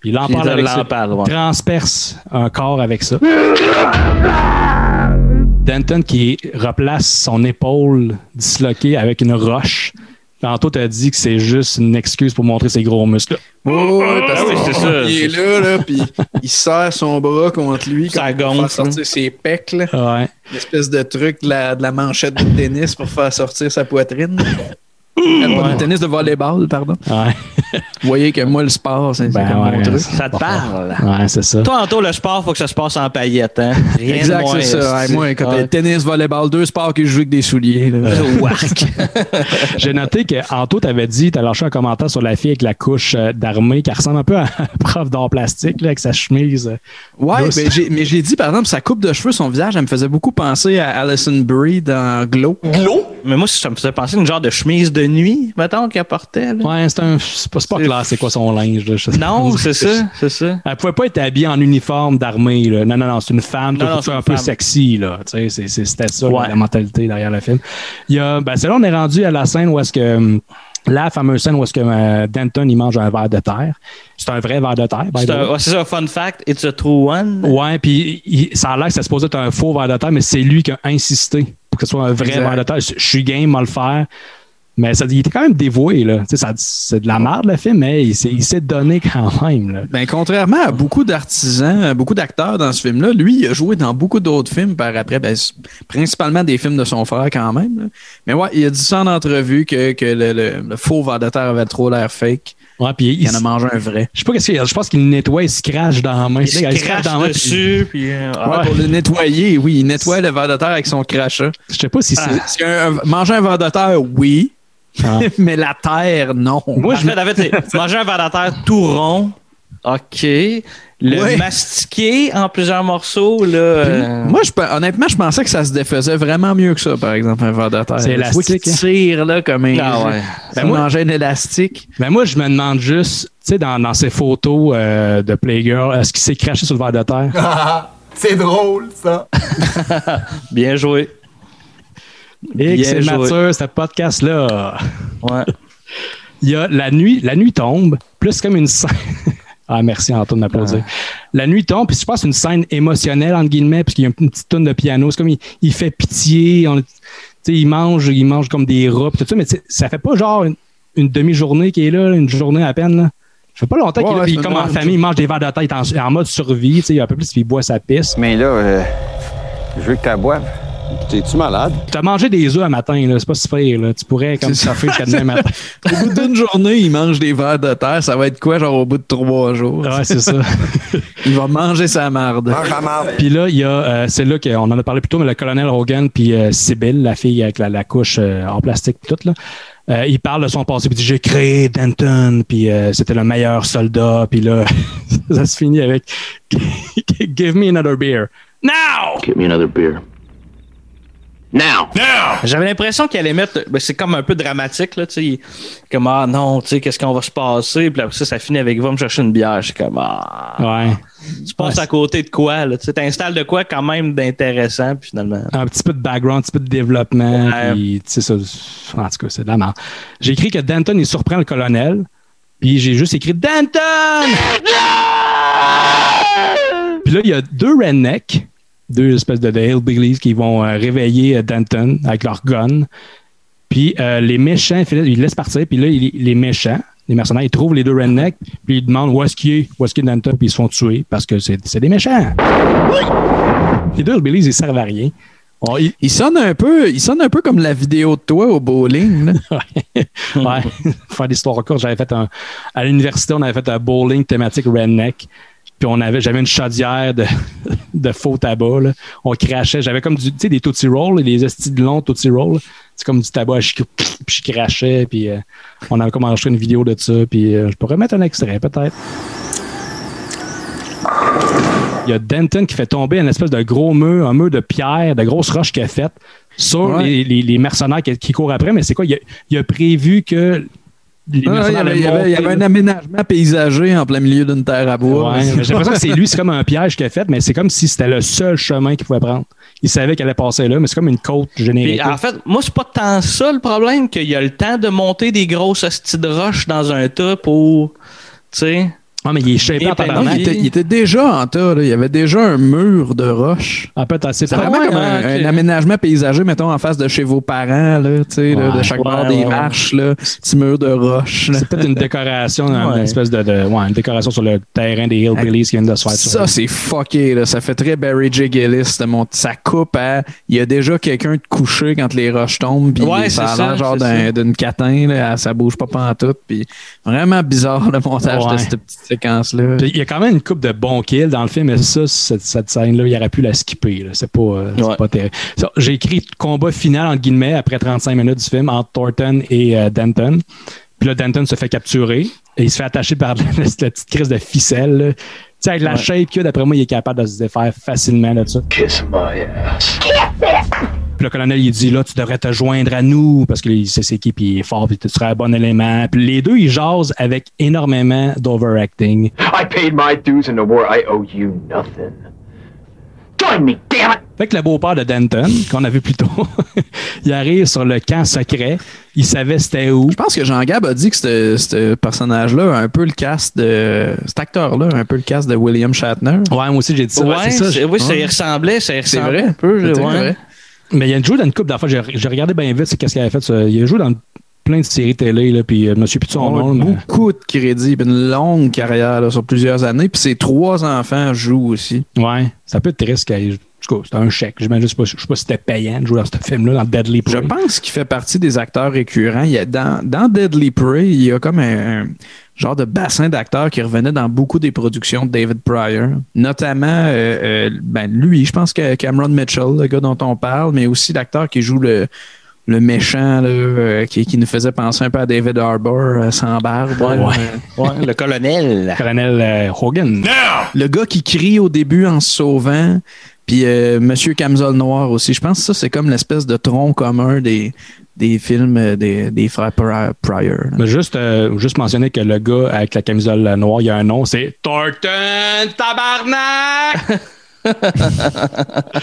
Puis il en parle avec ça. ouais. Transperce un corps avec ça. Denton qui replace son épaule disloquée avec une roche. Tantôt, t'as dit que c'est juste une excuse pour montrer ses gros muscles. Oh, ouais, parce Ah oui, que c'est ça. il est là, là, puis il serre son bras contre lui Ça comme pour gonfle, faire sortir ses pecs, là. Ouais. Une espèce de truc de la, de la manchette de tennis pour faire sortir sa poitrine. Pas de tennis de volleyball, pardon. Ouais. Vous voyez que moi, le sport, c'est c'est Ben comme mon ouais, truc. Ça te parle. Ouais, c'est ça. Toi, Anto, le sport, faut que ça se passe en paillettes. Hein? Rien de Exact, moins, c'est ça. esti. Ouais, moi, quand Ouais. tennis, volleyball, deux sports que je joue avec des souliers. J'ai noté que Anto t'avais dit, t'as lâché un commentaire sur la fille avec la couche euh, d'armée qui ressemble un peu à un prof d'art plastique là, avec sa chemise. euh, Ouais, douce. ben, j'ai- mais j'ai dit, par exemple, sa coupe de cheveux, son visage, elle me faisait beaucoup penser à Alison Brie dans Glow. Glow? Mais moi, ça me faisait penser à une genre de chemise de nuit, mettons, qu'elle portait. là. Ouais, c'est un. C'est pas, c'est pas clair, c'est quoi son linge. là, Non, pas. c'est ça, c'est ça. Elle pouvait pas être habillée en uniforme d'armée. Non, non, non, c'est une femme. Non, un peu sexy. Là. C'était ça, Ouais. la, mentalité derrière le film. Il y a, ben, c'est là on est rendu à la scène où est-ce que. hum, La fameuse scène où est-ce que euh, Denton il mange un verre de terre. C'est un vrai verre de terre. C'est un- ouais, ça, fun fact, it's a true one. Ouais, puis ça a l'air que ça se posait être un faux verre de terre, mais c'est lui qui a insisté pour que ce soit un vrai Exact. verre de terre. Je suis game à le faire, Mais ça, il était quand même dévoué. Là. C'est de la merde, le film, mais il s'est, donné quand même. Là. Ben, contrairement à beaucoup d'artisans, beaucoup d'acteurs dans ce film-là, lui, il a joué dans beaucoup d'autres films par après, ben, principalement des films de son frère quand même. là. Mais ouais, il a dit ça en entrevue que, que le, le- le faux ver de terre avait trop l'air fake. Ouais, puis il en a mangé un vrai. Je sais pas qu'est-ce qu'il je pense qu'il le nettoie, il se crache dans la main. Il se crache crache dans la main, dessus, puis... euh, Ouais, pour le nettoyer, oui, il nettoie le ver de terre avec son crachat. Je sais pas si c'est. Qu'un- un- manger un ver de terre, oui. mais la terre, non. Moi, je en fait, manger un verre de terre tout rond. OK. Le Ouais. mastiquer en plusieurs morceaux, là. euh, Moi, je, honnêtement, je pensais que ça se défaisait vraiment mieux que ça, par exemple, un ver de terre. C'est élastique, hein. tire là, comme un, Ah ouais. Ben Ben moi- manger un élastique. Ben moi, je me demande juste, tu sais, dans, dans ces photos euh, de Playgirl, est-ce qu'il s'est craché sur le verre de terre? C'est drôle, ça. Bien joué. Et c'est mature, ce podcast-là. Ouais. Il y a la nuit, la nuit tombe, plus comme une scène. ah, merci Antoine de m'applaudir. La nuit tombe, puis je pense que c'est une scène émotionnelle, entre guillemets, puisqu'il y a une petite tonne de piano. C'est comme il, il fait pitié. On, tu sais, il mange, il mange comme des rats, tout ça, mais ça fait pas genre une, une demi-journée qu'il est là, une journée à peine. Là. Ça fait pas longtemps qu'il est là, Ouais, puis ça comme en famille, il mange des verres de tête en, en mode survie, tu sais, il y a un peu plus, puis il boit sa pisse. Mais là, euh, je veux que tu boives. T'es-tu malade? Tu as mangé des œufs un matin, là, c'est pas super, là. Tu pourrais comme ça fait jusqu'à demain matin. Au bout d'une journée, il mange des vers de terre. Ça va être quoi, genre au bout de trois jours? Ouais, c'est ça. il va manger sa marde. Puis là, il y a, euh, c'est là qu'on en a parlé plus tôt, mais le colonel Hogan puis euh, Sybil, la fille avec la, la couche euh, en plastique pis tout là, euh, il parle de son passé puis il dit j'ai créé Denton puis euh, c'était le meilleur soldat puis là ça se finit avec give me another beer now. Get me another beer. Now! Now! J'avais l'impression qu'il allait mettre. ben, c'est comme un peu dramatique, là, tu sais. Comme, ah non, tu sais, qu'est-ce qu'on va se passer? Puis après ça, ça finit avec va me chercher une bière. Je suis comme, ah. Ouais. Tu passes à côté de quoi, là? Tu sais, t'installes de quoi quand même d'intéressant, puis finalement. Un petit peu de background, un petit peu de développement. Ouais. puis, tu sais, ça, en tout cas, c'est de la merde. J'ai écrit que Denton, il surprend le colonel. Puis j'ai juste écrit Denton! Puis là, il y a deux rednecks, deux espèces de, de hillbillies qui vont euh, réveiller euh, Denton avec leur gun. Puis euh, les méchants, ils laissent partir. Puis là, il- les méchants, les mercenaires, ils trouvent les deux rednecks. Puis ils demandent où est-ce qu'il est, où est-ce qu'il est Denton. Puis ils se font tuer parce que c'est des méchants. Les deux hillbillies, ils servent à rien. Ils- Il sonne un peu, il sonne un peu comme la vidéo de toi au bowling. ouais, faire des histoires courtes. J'avais fait un, à l'université, on avait fait un bowling thématique redneck. Puis on avait, j'avais une chaudière de, de faux tabac. là. On crachait. J'avais comme du, tu sais, des Tootsie Rolls, des estis de long Tootsie Rolls. C'est comme du tabac. Je, puis je crachais. Puis euh, on avait comme enregistré une vidéo de ça. Puis euh, je pourrais mettre un extrait, peut-être. Il y a Denton qui fait tomber une espèce de gros mur, un mur de pierre, de grosses roches qu'il a faites sur Ouais. les, les- les mercenaires qui, qui courent après. Mais c'est quoi? Il a, il a prévu que Ah, il, y avait, y y un aménagement paysager en plein milieu d'une terre à bois. Ouais, j'ai l'impression que c'est lui, c'est comme un piège qu'il a fait, mais c'est comme si c'était le seul chemin qu'il pouvait prendre. Il savait qu'elle allait passer là, mais c'est comme une côte générique. Puis, en fait, moi, c'est pas tant ça le problème qu'il y a le temps de monter des grosses hosties de roches dans un tas pour. Tu sais. Ah, mais il est shapé en tabarnak. il, était, il était déjà en tas. là. Il y avait déjà un mur de roches. En fait, c'est C'est pas vraiment comme un, hein, un aménagement paysager, mettons, en face de chez vos parents, là, tu sais, là, de chaque ouais, bord des ouais, ouais. marches, là, petit mur de roches. là. C'est peut-être une décoration, une Ouais. espèce de, de- ouais, une décoration sur le terrain des Hillbillies qui viennent de se faire Ça, c'est fucké. Là. Ça fait très Barry J. Gillis. de mon- Ça coupe à. Il y a déjà quelqu'un de couché quand les roches tombent. Puis Ouais, ça a c'est l'air ça, genre c'est d'un- d'une catin. Là, ça bouge pas pantoute. Puis vraiment bizarre le montage Ouais. de cette petite séquence-là. Il y a quand même une coupe de bons kills dans le film, mais ça, cette, cette scène-là, il aurait pu la skipper. C'est pas, euh, Ouais. pas terrible. J'ai écrit combat final, entre guillemets, après 35 minutes du film, entre Thornton et euh, Denton. Puis là, Denton se fait capturer et il se fait attacher par la, la petite crise de ficelle. là. Tu sais, avec la Ouais. shape qu'il a, d'après moi, il est capable de se défaire facilement de ça. Kiss my ass. Puis le colonel, il dit là, tu devrais te joindre à nous parce que c'est c'est qui, puis il est fort, puis tu serais un bon élément. Puis les deux, ils jasent avec énormément d'overacting. I paid my dues in the war. I owe you nothing. Join me, damn it! Fait que le beau-père de Denton, qu'on a vu plus tôt, il arrive sur le camp secret. Il savait c'était où. Je pense que Jean-Gab a dit que ce personnage-là a un peu le cast de. Cet acteur-là a un peu le cast de William Shatner. Ouais, moi aussi, j'ai dit ça. Ouais, c'est ça. oui, ça y ressemblait. Ça y C'est ressemblait vrai. un peu. C'est ouais. vrai. Mais il a joué dans une coupe d'enfants. J'ai j'ai regardé bien vite qu'est-ce qu'il avait fait. ça. Il a joué dans plein de séries télé, là, puis euh, de son nom. mais- Beaucoup de crédits, puis une longue carrière là, sur plusieurs années. Puis ses trois enfants jouent aussi. Ouais, ça peut être triste. qu'elle- En tout cas, c'était un chèque. Je sais pas, je sais pas si c'était payant de jouer dans ce film-là, dans Deadly Je Prey. pense qu'il fait partie des acteurs récurrents. Il y a dans, dans Deadly Prey, il y a comme un, un genre de bassin d'acteurs qui revenait dans beaucoup des productions de David Pryor. Notamment, euh, euh, ben, lui, je pense que Cameron Mitchell, le gars dont on parle, mais aussi l'acteur qui joue le, le méchant, là, euh, qui, qui nous faisait penser un peu à David Harbour euh, sans barbe. Ouais, ouais. Ouais, le colonel. Colonel euh, Hogan. Le gars qui crie au début en se sauvant. Puis euh, Monsieur Camisole Noir aussi. Je pense que ça, c'est comme l'espèce de tronc commun des, des films euh, des, des frères Pryor. Mais juste, euh, juste mentionner que le gars avec la camisole noire, il y a un nom, c'est Thornton Tabarnak!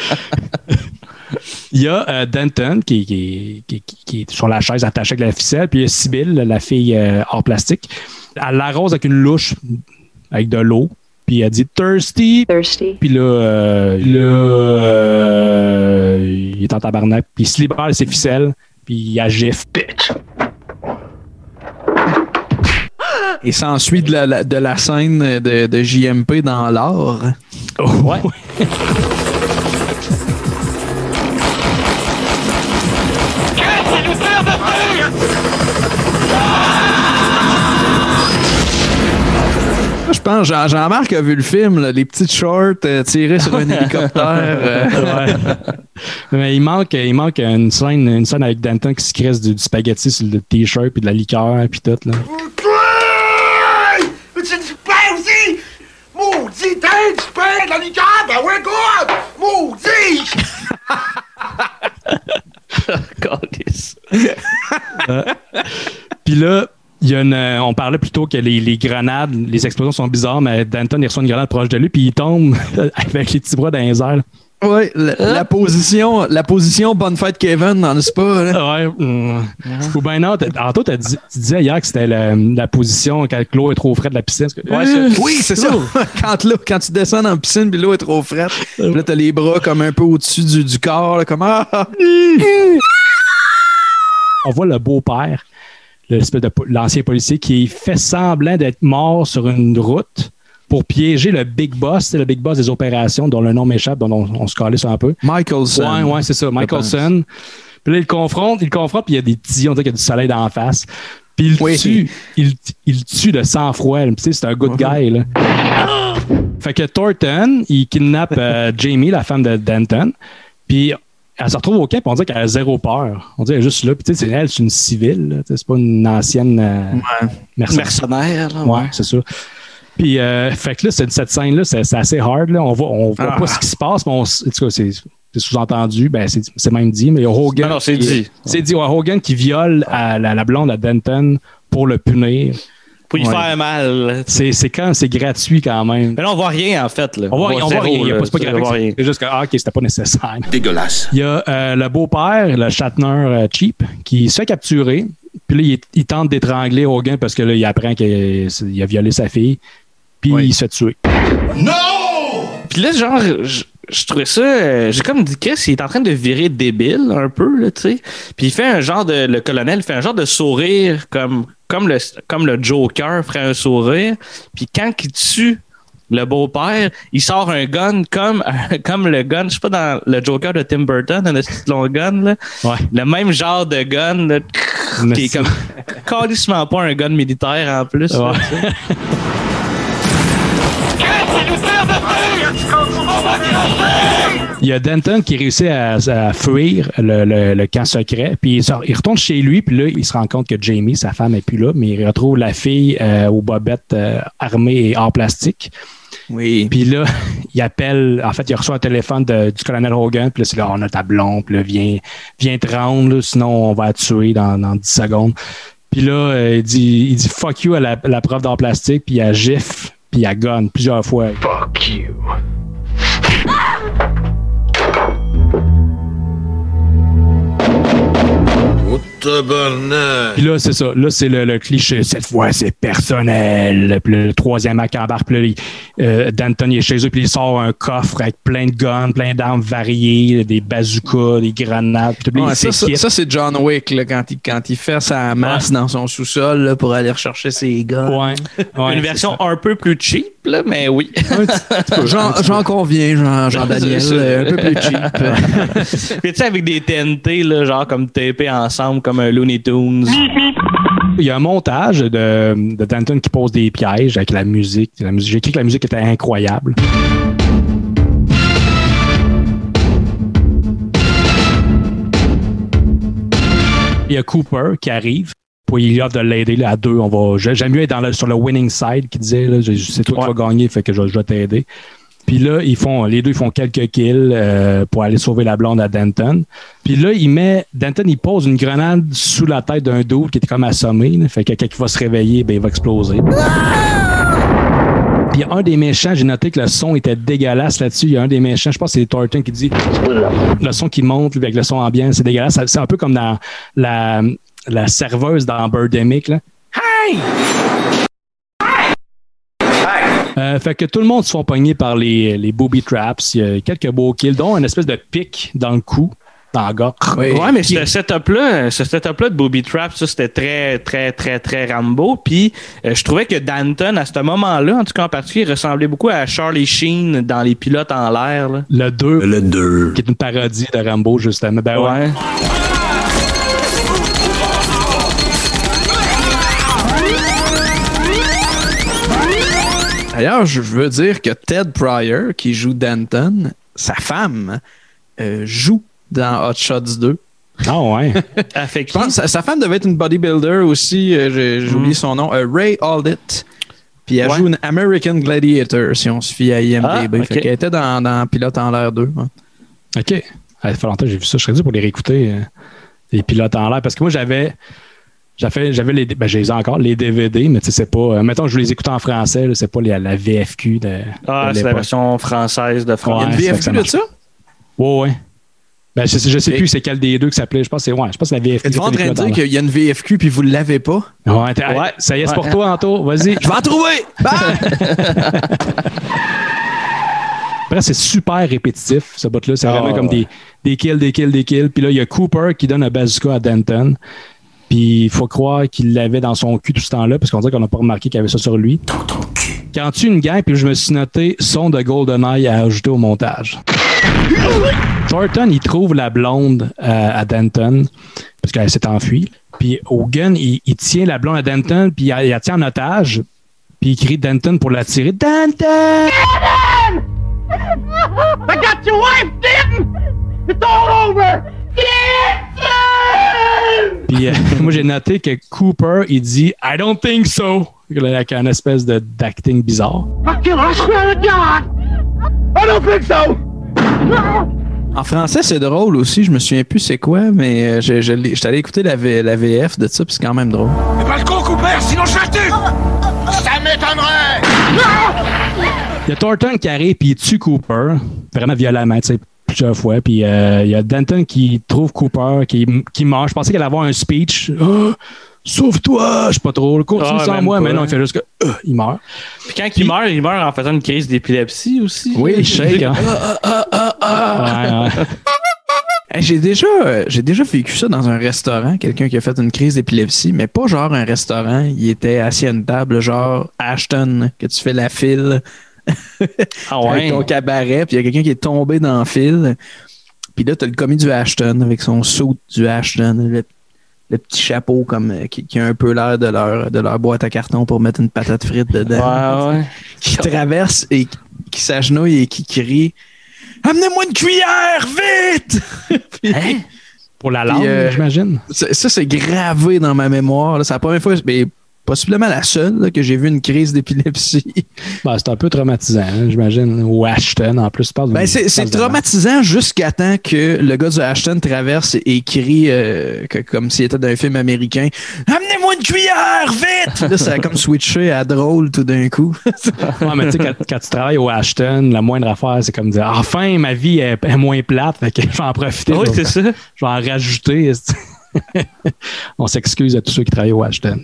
Il y a euh, Denton qui, qui, qui- qui- est sur la chaise attachée avec la ficelle, puis il y a Sibyl, la fille euh, hors plastique. Elle l'arrose avec une louche avec de l'eau, puis elle dit Thirsty. Thirsty. Puis là, euh, là euh, il est en tabarnak, puis il se libère de ses ficelles, puis il agifle. Et s'ensuit de la, de la scène de, de JMP dans l'art. Ouais. Je pense Jean- Jean-Marc a vu le film, là, les petites shorts euh, tirées sur un hélicoptère. euh. Ouais. Mais il manque, il manque une scène, une scène avec Danton qui se crisse du, du spaghetti sur le t-shirt puis de la liqueur puis tout là. Mais tu du pain aussi! Maudit, t'as du pain, de la liqueur, ben ouais, God! Maudit! Euh, Puis là, il y a une, euh, on parlait plutôt que les, les grenades, les explosions sont bizarres, mais Danton il reçoit une grenade proche de lui puis il tombe avec les petits bras dans les airs. là. Ouais, la, la position, la position bonne fête Kevin dans le spa. là. Ouais. mm. Ou bien non, Anto, tu disais hier que c'était la, la position quand l'eau est trop fraîche de la piscine. Ouais, oui, c'est ça. quand, l'eau- quand tu descends dans la piscine puis l'eau est trop fraîche, là, t'as les bras comme un peu au-dessus du, du corps, là, comme ah, ah. on voit le beau-père, l'espèce de po- l'ancien policier, qui fait semblant d'être mort sur une route pour piéger le big boss, c'est le big boss des opérations dont le nom m'échappe, dont on, on se calait sur un peu. Michelson. Ouais, ouais, c'est ça, Michelson. Puis là, il le confronte, il le confronte, puis il y a des petits, on dirait qu'il y a du soleil la face. Puis il tue, il, il le tue de sang-froid. c'est un good guy, là. Fait que Thornton, il kidnappe euh, Jamie, la femme de Denton. Puis elle se retrouve au camp, on dirait qu'elle a zéro peur. On dirait qu'elle est juste là. Puis tu sais, c'est- elle, c'est une civile. C'est pas une ancienne euh, mercenaire. Mercenaire, là, Ouais, ouais. c'est ça. Puis, euh, fait que là, cette, scène-là, c'est assez hard. Là. On voit, on voit Ah. pas ce qui se passe, mais on, en tout cas, c'est sous-entendu. Ben, c'est même dit, mais il y a Hogan. Non, non, c'est qui- dit. C'est dit, ouais, Hogan qui viole à la, la blonde à Denton pour le punir. Pour y Ouais. faire mal. C'est c'est quand c'est gratuit quand même. Mais là, on voit rien, en fait. Là. On voit, on voit zéro, rien. Il y a là. pas, c'est pas graphique. rien. C'est juste que, ah, OK, c'était pas nécessaire. Dégueulasse. Il y a euh, le beau-père, le Shatner euh, Cheap, qui se fait capturer. Puis là, il, il tente d'étrangler Hogan parce que là, il apprend qu'il a violé sa fille. Puis il se fait tuer. Puis là, genre, je, je trouvais ça. euh, J'ai comme dit, qu'est-ce qu'il est en train de virer débile un peu, là, tu sais. Puis il fait un genre de. Le colonel fait un genre de sourire comme, comme, le, comme le Joker ferait un sourire. Puis quand il tue le beau-père, il sort un gun comme, comme le gun, je sais pas, dans le Joker de Tim Burton, un petit long gun, là. Le même genre de gun, là, qui est comme. Carrément pas un gun militaire en plus. Ouais. Il y a Denton qui réussit à, à fuir le, le- le camp secret, puis il, sort- il retourne chez lui, puis là, il se rend compte que Jamie, sa femme, est plus là, mais il retrouve la fille euh, aux bobettes euh, armées et hors plastique. Oui. Puis là, il appelle, en fait, il reçoit un téléphone de- du colonel Hogan, puis là, c'est là, on a ta blonde, puis là, viens, viens te rendre, là, sinon on va te tuer dans, dans 10 secondes. Puis là, euh, il, dit, il dit fuck you à la, la prof d'art plastique, puis il gifle, puis il gonne plusieurs fois. Fuck you. Tabarnak. Puis là, c'est ça. Là, c'est le, le cliché. Cette fois, c'est personnel. Puis le, troisième acte embarque. Puis là, euh, Danton est chez eux. Puis il sort un coffre avec plein de guns, plein d'armes variées, des bazookas, des grenades. Puis tout, Ouais, ça, ça, ça, c'est John Wick là, quand, il, quand il fait sa masse dans son sous-sol là, pour aller rechercher ses gars. Ouais. Ouais, Une version ça. un peu plus cheap, là, mais oui. J'en conviens, Jean- Jean-Daniel. Un peu plus cheap. Puis tu sais, avec des TNT, là, genre comme tapés ensemble, comme un Looney Tunes. Il y a un montage de, de Danton qui pose des pièges avec la musique. La musique J'ai écrit que la musique était incroyable. Il y a Cooper qui arrive. Puis il offre de l'aider là, à deux. On va, j'ai- j'aime mieux être dans le- sur le winning side qui disait c'est toi qui vas gagner, fait que je, je vais t'aider. Puis là, ils font, les deux ils font quelques kills euh, pour aller sauver la blonde à Denton. Puis là, il met, Denton, il pose une grenade sous la tête d'un dos qui était comme assommé. là. fait que quand il va se réveiller, ben, il va exploser. Puis un des méchants, j'ai noté que le son était dégueulasse là-dessus. Il y a un des méchants, je pense que c'est Thornton qui dit le son qui monte avec le son ambiant, c'est dégueulasse. C'est un peu comme dans la, la serveuse dans Birdemic. Là. Hey! Euh, fait que tout le monde se font pogner par les, les booby traps. Il y a quelques beaux kills, dont une espèce de pic dans le cou, dans le gars. Ouais, mais ce setup-là, ce setup-là de Booby Trap, ça, c'était très, très, très, très Rambo. Puis, euh, je trouvais que Danton, à ce moment-là, en tout cas en particulier, il ressemblait beaucoup à Charlie Sheen dans Les Pilotes en l'air. là. Le 2. Le 2. Qui est une parodie de Rambo, justement. Ben ouais. Ouais. D'ailleurs, je veux dire que Ted Pryor, qui joue Danton, sa femme, euh, joue dans Hot Shots 2. Ah ouais. Je pense que sa, femme devait être une bodybuilder aussi. euh, j'ai oublié son nom. euh, Ray Aldit. Puis elle Ouais. joue une American Gladiator, si on se fie à IMDb. Ah, ok. Fait qu'elle était dans, dans Pilote en l'air 2. ouais. OK. Ça fait longtemps que j'ai vu ça. Je serais dû pour les réécouter, euh, les pilotes en l'air. Parce que moi, j'avais. J'avais, j'avais les, ben, j'ai encore, les DVD, mais tu sais, c'est pas. euh, mettons, je les écoute en français, là, c'est pas les- la VFQ de. Ah, de c'est la version française de France. Ouais, c'est que marche pas. Ouais, ouais. Ben, je, sais- je sais plus c'est quel des deux qui s'appelait. Je pense que c'est ouais, je pense que c'est la VFQ. Êtes-vous en qui a train de dire qu'il y a une VFQ puis vous ne l'avez pas? en. Ouais, hey, ça y est, c'est pour toi, Anto. Vas-y. Je vais en trouver! Après, c'est super répétitif, ce bout-là. C'est Ah, vraiment comme ouais. des, des kills, des kills, des kills. Puis là, il y a Cooper qui donne un bazooka à Denton. Puis il faut croire qu'il l'avait dans son cul tout ce temps-là, parce qu'on dirait qu'on n'a pas remarqué qu'il y avait ça sur lui. Quand tu une gang, puis je me suis noté son de GoldenEye à ajouter au montage. Thornton, il trouve la blonde euh, à Denton, parce qu'elle s'est enfuie. Puis Hogan, il, il tient la blonde à Denton, puis il, la- il la tient en otage. Puis il crie Denton pour la tirer. Denton! I got your wife, Denton! It's all over! Denton! Puis euh, moi, j'ai noté que Cooper, il dit I don't think so. Avec un espèce de d'acting bizarre. I kill her, I swear to God! I don't think so! En français, c'est drôle aussi. Je me souviens plus c'est quoi, mais euh, je, je allé écouter la, V- la VF de ça, puis c'est quand même drôle. Mais pas le con, Cooper, sinon je la tue! Ça m'étonnerait! Il y a Thornton qui arrive puis il tue Cooper, vraiment violemment, tu sais, plusieurs fois. Puis euh, il y a Denton qui trouve Cooper, qui, qui meurt. Je pensais qu'elle allait avoir un speech. Ah, Sauve-toi! Je sais pas trop. Continue Ah, sans moi, pas. mais non, il fait juste que euh, il meurt. Puis quand il meurt, il meurt en faisant une crise d'épilepsie aussi. Oui, il shake. Hein? Ah, Ouais, ouais. Hey, j'ai déjà, euh, j'ai déjà vécu ça dans un restaurant, quelqu'un qui a fait une crise d'épilepsie, mais pas genre un restaurant. Il était assis à une table, genre Ashton, que tu fais la file Ah ouais. avec ton cabaret, puis il y a quelqu'un qui est tombé dans la file. Puis là, t'as le commis du Ashton avec son saut du Ashton, le, le petit chapeau comme euh, qui, qui a un peu l'air de leur, de leur boîte à carton pour mettre une patate frite dedans. Ouais, ouais. Qui traverse et qui- s'agenouille et qui crie Amenez-moi une cuillère, vite! Puis- Pour la langue, euh, j'imagine. ça, ça, c'est gravé dans ma mémoire. C'est la première fois, mais possiblement la seule là, que j'ai vu une crise d'épilepsie. Ben, c'est un peu traumatisant, hein, j'imagine. Ou Ashton, en plus, tu parles Ben, c'est traumatisant jusqu'à temps que le gars du Ashton traverse et crie euh, que- comme s'il était dans un film américain Amenez-moi une cuillère, vite! Là, ça a comme switché à drôle tout d'un coup. Ouais, mais tu sais, quand, quand tu travailles au Ashton, la moindre affaire, c'est comme dire Enfin, ma vie est, est moins plate, fait que je vais en profiter. Oui, je vais- c'est ça. Je vais en rajouter. On s'excuse à tous ceux qui travaillent au Ashton.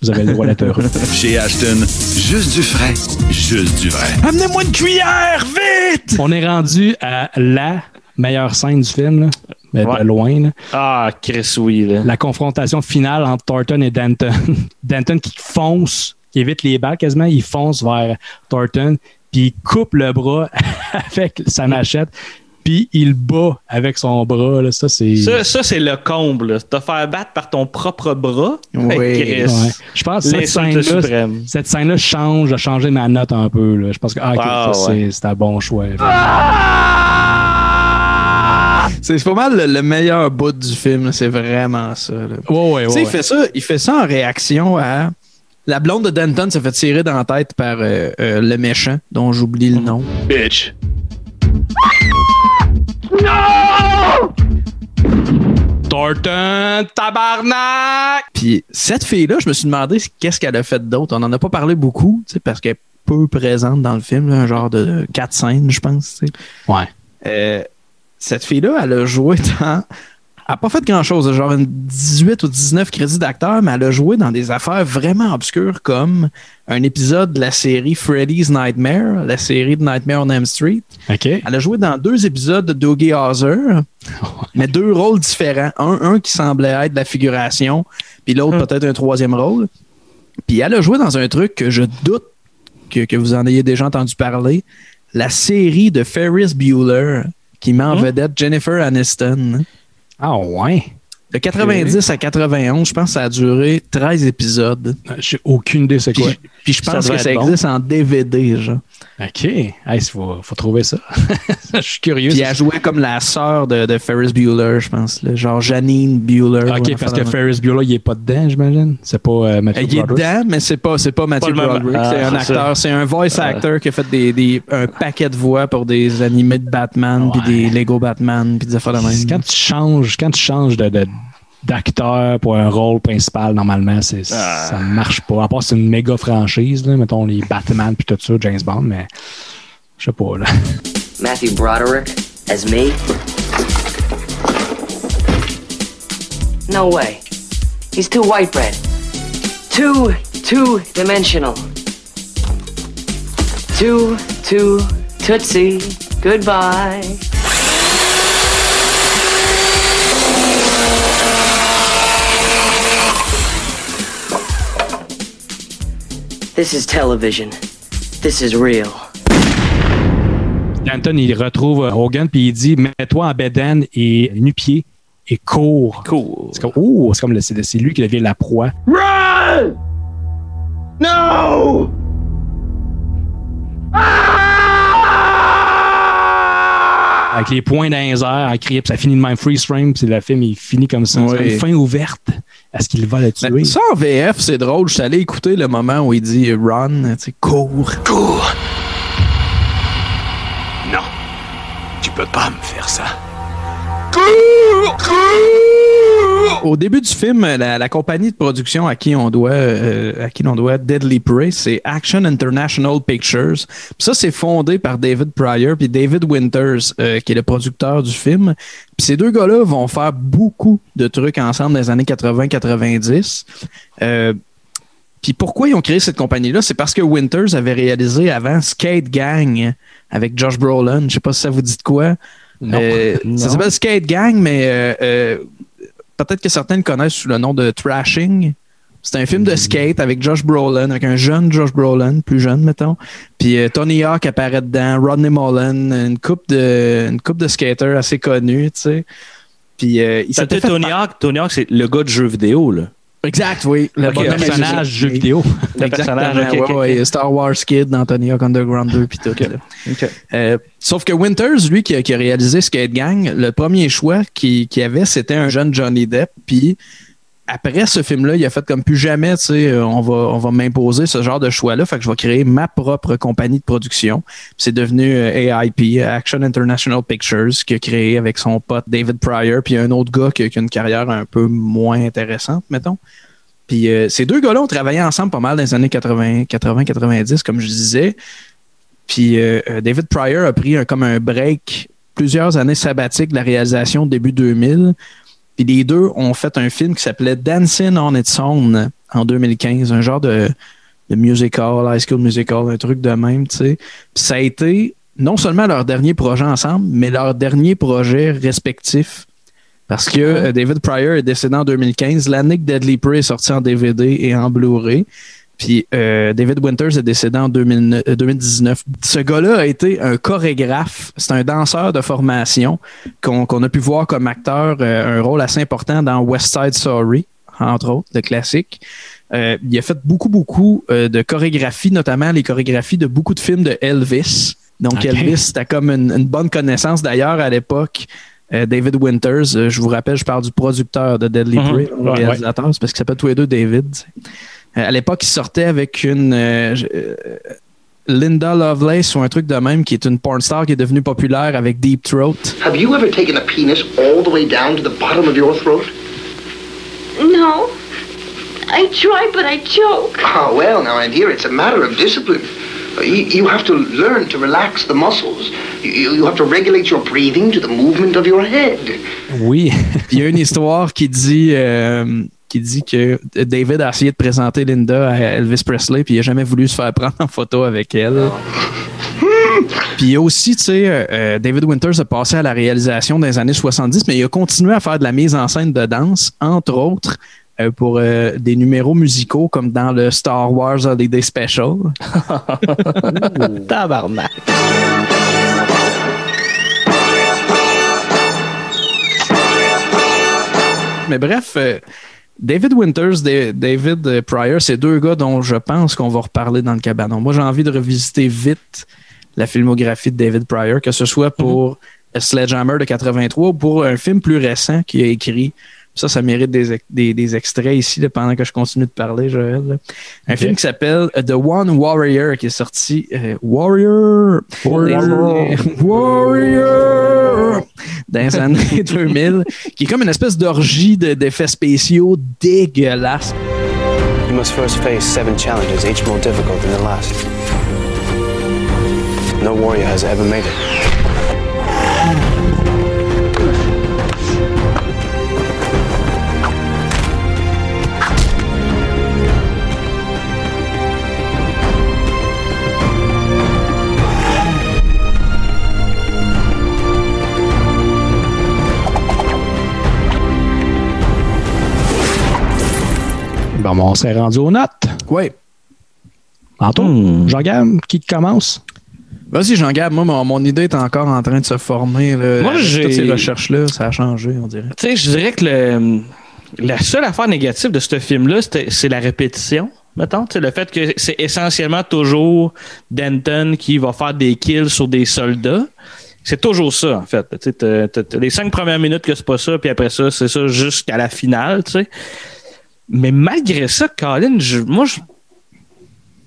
Vous avez le droit d'être heureux. Chez Ashton, juste du frais, juste du vrai. Amenez-moi une cuillère, vite! On est rendu à la meilleure scène du film, là, mais de loin. là. Ah, Chris, oui. Là. La confrontation finale entre Thornton et Danton. Danton qui fonce, qui évite les balles quasiment, il fonce vers Thornton, puis il coupe le bras avec sa machette, puis il bat avec son bras. Là. Ça, c'est. Ça, ça, c'est le comble. là. Te faire battre par ton propre bras? Oui. Ouais. Je pense que cette scène-là, suprême. cette scène-là change, a changé ma note un peu. là. Je pense que ah, Ah, ça, ouais. c'est- c'est un bon choix. C'est pas mal le, le meilleur bout du film, là, c'est vraiment ça. Ouais, il, fait ça, il fait ça en réaction à. La blonde de Denton s'est fait tirer dans la tête par euh, euh, le méchant, dont j'oublie le nom. Bitch. Thornton, tabarnak! Puis cette fille-là, je me suis demandé qu'est-ce qu'elle a fait d'autre. On en a pas parlé beaucoup, tu sais, parce qu'elle est peu présente dans le film, là, un genre de quatre scènes, je pense. Ouais. Euh, cette fille-là, elle a joué dans. Elle n'a pas fait grand-chose, genre une 18 ou 19 crédits d'acteur, mais elle a joué dans des affaires vraiment obscures comme un épisode de la série Freddy's Nightmare, la série de Nightmare on Elm Street. OK. Elle a joué dans deux épisodes de Doogie Howser, mais deux rôles différents. Un, un qui semblait être de la figuration, puis l'autre peut-être un troisième rôle. Puis elle a joué dans un truc que je doute que, que vous en ayez déjà entendu parler, la série de Ferris Bueller qui met en vedette Jennifer Aniston. Ah ouais? De 90 à 91, je pense que ça a duré 13 épisodes. J'ai aucune idée c'est quoi. Puis, je pense que ça bon. existe en DVD, genre. OK. Il faut, faut trouver ça. Je suis curieux. Puis elle jouait comme la sœur de, de Ferris Bueller, je pense. là. Genre Janine Bueller. OK, parce que Ferris Bueller, il est pas dedans, j'imagine? C'est pas euh, Matthew Il est dedans, mais c'est pas, c'est pas Matthew même- Broderick. Ah, c'est un c'est acteur, c'est un voice Euh. actor qui a fait des, des- un paquet de voix pour des animés de Batman, puis des Lego Batman, puis des affaires de même. Quand tu changes, quand tu changes de, de- d'acteur pour un rôle principal, normalement, c'est, ça marche pas. À part si c'est une méga franchise, là, mettons les Batman puis tout ça, James Bond, mais je sais pas. Là. Matthew Broderick as me? No way. He's too white bread. Too, two dimensional. Too, too, tootsie. Goodbye. This is television. This is real. Danton, il retrouve Hogan puis il dit Mets-toi en bedaine et nu-pied et cours. Cours. C'est comme, oh, c'est comme le- c'est, c'est lui qui devient la proie. Run! No! Avec les points dans les airs, en criant, puis ça finit de même freeze frame, puis le film il finit comme ça. C'est Oui. une fin ouverte. Est-ce qu'il va le tuer? Ben, ça en VF, c'est drôle. Je suis allé écouter le moment où il dit run, tu sais, cours. Cours. Non. Tu peux pas me faire ça. Au début du film, la, compagnie de production à qui on doit, euh, à qui l'on doit Deadly Prey, c'est Action International Pictures. Ça, c'est fondé par David Pryor puis David Winters, euh, qui est le producteur du film. Puis ces deux gars-là vont faire beaucoup de trucs ensemble dans les années 80-90. Euh, puis pourquoi ils ont créé cette compagnie-là? C'est parce que Winters avait réalisé avant Skate Gang avec Josh Brolin. Je sais pas si ça vous dit de quoi. Non. Euh, Non. Ça s'appelle Skate Gang, mais euh, euh, peut-être que certains le connaissent sous le nom de Trashing. C'est un film de skate avec Josh Brolin, avec un jeune Josh Brolin, plus jeune, mettons. Puis euh, Tony Hawk apparaît dedans, Rodney Mullen, une coupe de, une coupe de skaters assez connus, tu sais. Puis euh, il Tony Hawk. Tony Hawk, c'est le gars de jeux vidéo, là. Exact, oui. Le Ok, bonhomme ok. personnage jeu vidéo. Le personnage, ok, ouais, ok, ouais, ok. Star Wars Kid dans Tony Hawk Underground 2 puis tout. Euh, sauf que Winters, lui, qui a, qui a réalisé Skate Gang, le premier choix qu'il qu'il avait, c'était un jeune Johnny Depp. Puis après ce film-là, il a fait comme plus jamais, tu sais, euh, on va, on va m'imposer ce genre de choix-là. Fait que je vais créer ma propre compagnie de production. C'est devenu euh, AIP, Action International Pictures, qui a créé avec son pote David Pryor, puis un autre gars qui, a- une carrière un peu moins intéressante, mettons. Puis euh, ces deux gars-là ont travaillé ensemble pas mal dans les années 80, 80 90, comme je disais. Puis David Pryor a pris un- comme un break, plusieurs années sabbatiques de la réalisation début 2000. Puis les deux ont fait un film qui s'appelait Dancing on Its Own en 2015, un genre de, de musical, high school musical, un truc de même, tu sais. Puis ça a été non seulement leur dernier projet ensemble, mais leur dernier projet respectif. Parce que euh, David Pryor est décédé en 2015. L'année que Deadly Prey est sorti en DVD et en Blu-ray. Puis euh, David Winters est décédé en 2009 euh, 2019. Ce gars-là a été un chorégraphe. C'est un danseur de formation qu'on a pu voir comme acteur euh, un rôle assez important dans West Side Story, entre autres, le classique. Euh, il a fait beaucoup, beaucoup de chorégraphies, notamment les chorégraphies de beaucoup de films de Elvis. Donc. Elvis, c'était comme une, une bonne connaissance d'ailleurs à l'époque. David Winters, je vous rappelle, je parle du producteur de Deadly Mhm. Prey, le Ouais, réalisateur, c'est parce qu'ils s'appellent tous les deux David. Euh, à l'époque, il sortait avec une euh, euh, Linda Lovelace ou un truc de même, qui est une porn star qui est devenue populaire avec Deep Throat. Have you ever taken a penis all the way down to the bottom of your throat? No. I try, but I choke. Ah, well, now, my dear, it's a matter of discipline. Uh, You, you have to learn to relax the muscles. You, you have to regulate your breathing to the movement of your head. Oui. Il y a une histoire qui dit, euh, qui dit que David a essayé de présenter Linda à Elvis Presley, puis il n'a jamais voulu se faire prendre en photo avec elle. Puis aussi, tu sais, euh, euh, David Winters a passé à la réalisation dans les années 70, mais il a continué à faire de la mise en scène de danse, entre autres euh, pour euh, des numéros musicaux comme dans le Star Wars Holiday Special. Tabarnak. Mais bref, David Winters, Da- David euh, Pryor, c'est deux gars dont je pense qu'on va reparler dans le cabanon. Moi, j'ai envie de revisiter vite la filmographie de David Pryor, que ce soit pour Sledgehammer de 83 ou pour un film plus récent qu'il a écrit. Ça, ça mérite des, des, des extraits ici là, pendant que je continue de parler, Joël. là. Un film qui s'appelle The One Warrior, qui est sorti. euh, Warrior! Warrior. Warrior! Dans les années 2000, qui est comme une espèce d'orgie de- d'effets spéciaux dégueulasses. You must first face seven challenges, each more difficult than the last. No warrior has ever made it. On s'est rendu aux notes. Oui. Antoine, Jean-Gab, qui commence? Vas-y, Jean-Gab, moi, mon, mon idée est encore en train de se former. là. Moi, j'ai- Toutes ces recherches-là, ça a changé, on dirait. Tu sais, je dirais que le, la seule affaire négative de ce film-là, c'est la répétition. Mettons, Tu sais, le fait que c'est essentiellement toujours Denton qui va faire des kills sur des soldats. C'est toujours ça, en fait. Tu sais, t'as- t'as- t'as les cinq premières minutes que c'est pas ça, puis après ça, c'est ça jusqu'à la finale, tu sais. Mais malgré ça, Colin, je- moi, je-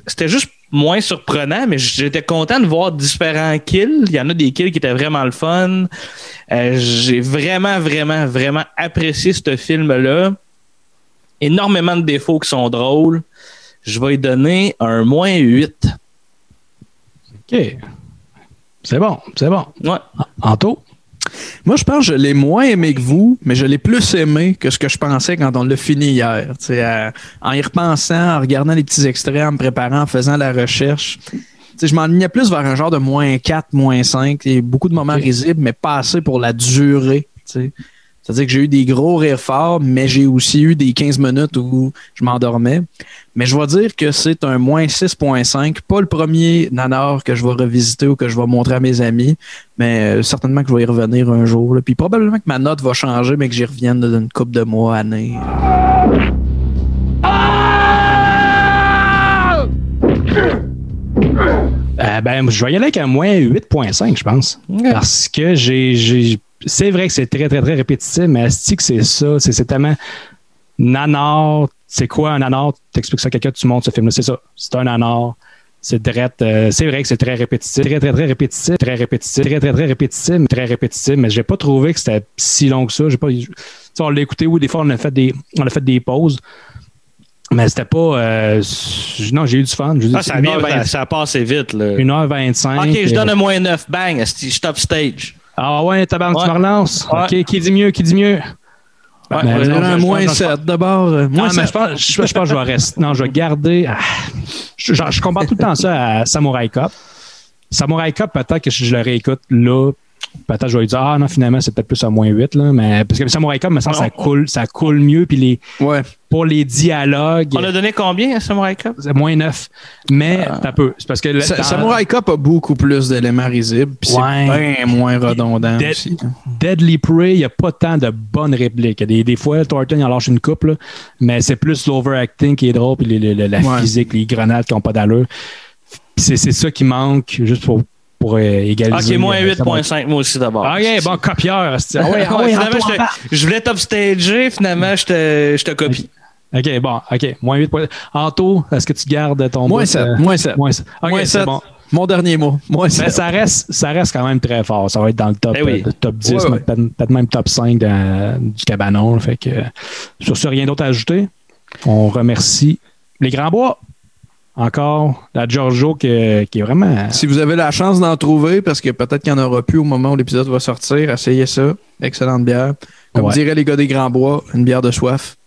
c'était juste moins surprenant, mais j'étais content de voir différents kills. Il y en a des kills qui étaient vraiment le fun. Euh, J'ai vraiment, vraiment, vraiment apprécié ce film-là. Énormément de défauts qui sont drôles. Je vais lui donner un moins 8. OK. C'est bon, c'est bon. Ouais. Anto? Moi, je pense que je l'ai moins aimé que vous, mais je l'ai plus aimé que ce que je pensais quand on l'a fini hier. À- en y repensant, en regardant les petits extraits, en me préparant, en faisant la recherche. Je m'enlignais plus vers un genre de moins 4, moins 5. Il y a eu beaucoup de moments risibles, mais pas assez pour la durée. C'est-à-dire que j'ai eu des gros rires forts, mais j'ai aussi eu des 15 minutes où je m'endormais. Mais je vais dire que c'est un moins 6.5. Pas le premier nanar que je vais revisiter ou que je vais montrer à mes amis, mais euh, certainement que je vais y revenir un jour. là. Puis probablement que ma note va changer, mais que j'y revienne dans une couple de mois, années. Euh, ben, je vais y aller avec un moins 8.5, je pense. Parce que j'ai. C'est vrai que c'est très, très, très répétitif, mais Asti que c'est ça. C'est tellement. Nanar, c'est quoi un nanar? T'expliques ça à quelqu'un, tu montres ce film-là. C'est ça. C'est un nanar. C'est euh, c'est vrai que c'est très répétitif, très très très répétitif, très répétitif, très très très répétitif, mais très répétitif. Mais j'ai pas trouvé que c'était si long que ça. J'ai pas, on l'a écouté oui, des fois on a fait des, on a fait des pauses, mais c'était pas. euh, non, j'ai eu du fun. Ah, ça, c'est vient, 1h20. ça, a passé vite. Là. 1h25. Ok, je euh, donne un moins 9. Bang, je top stage. Ah ouais, tabarnak, tu Ouais. me relances? Ouais. OK, qui dit mieux, qui dit mieux? Ouais, non, un je- moins je- je- 7 d'abord. Non, Moins mais 7. je pense, je, je pense que je vais rester. Non, je vais garder. ah, je, je- je compare tout le temps ça à Samurai Cop. Samurai Cop, peut-être que si je le réécoute là, peut-être je vais lui dire Ah non, finalement, c'est peut-être plus à moins 8. Là, mais, parce que Samurai Cop, me semble que ça coule, ça coule mieux. Puis les, pour les dialogues. On a donné combien à Samurai Cop? C'est moins 9. Mais t'as peu. C'est parce que. le- Sa- dans- Samurai Cop a beaucoup plus d'éléments risibles, puis Ouais. c'est bien moins redondant Dead- aussi. Deadly Prey, il n'y a pas tant de bonnes répliques. Des, des fois, Thornton il en lâche une coupe, là, mais c'est plus l'overacting qui est drôle, puis les- les- la Ouais. physique, les grenades qui n'ont pas d'allure. Puis C'est c'est ça qui manque, juste pour, pour euh, égaliser. Ok, moins euh, 8.5, moi aussi d'abord. Bon, copieur. Ah ouais, Ouais, ah ouais, finalement, je, te- va. je voulais top stager, finalement, je te, je te copie. OK, bon, OK. Moins 8 points. Anto, est-ce que tu gardes ton Moins bout, 7, euh, moins 7. Moins 7. OK, Moins c'est 7. bon. Mon dernier mot. Moins Mais 7. ça reste, ça reste quand même très fort. Ça va être dans le top, Eh oui. euh, top 10, Ouais, ouais. peut-être même top 5 dans- du cabanon. là. Fait que, euh, sur ce, rien d'autre à ajouter. On remercie les Grands Bois. Encore la Giorgio qui, qui est vraiment. Si vous avez la chance d'en trouver, parce que peut-être qu'il n'y en aura plus au moment où l'épisode va sortir, essayez ça. Excellente bière. Comme Ouais. diraient les gars des Grands Bois, une bière de soif.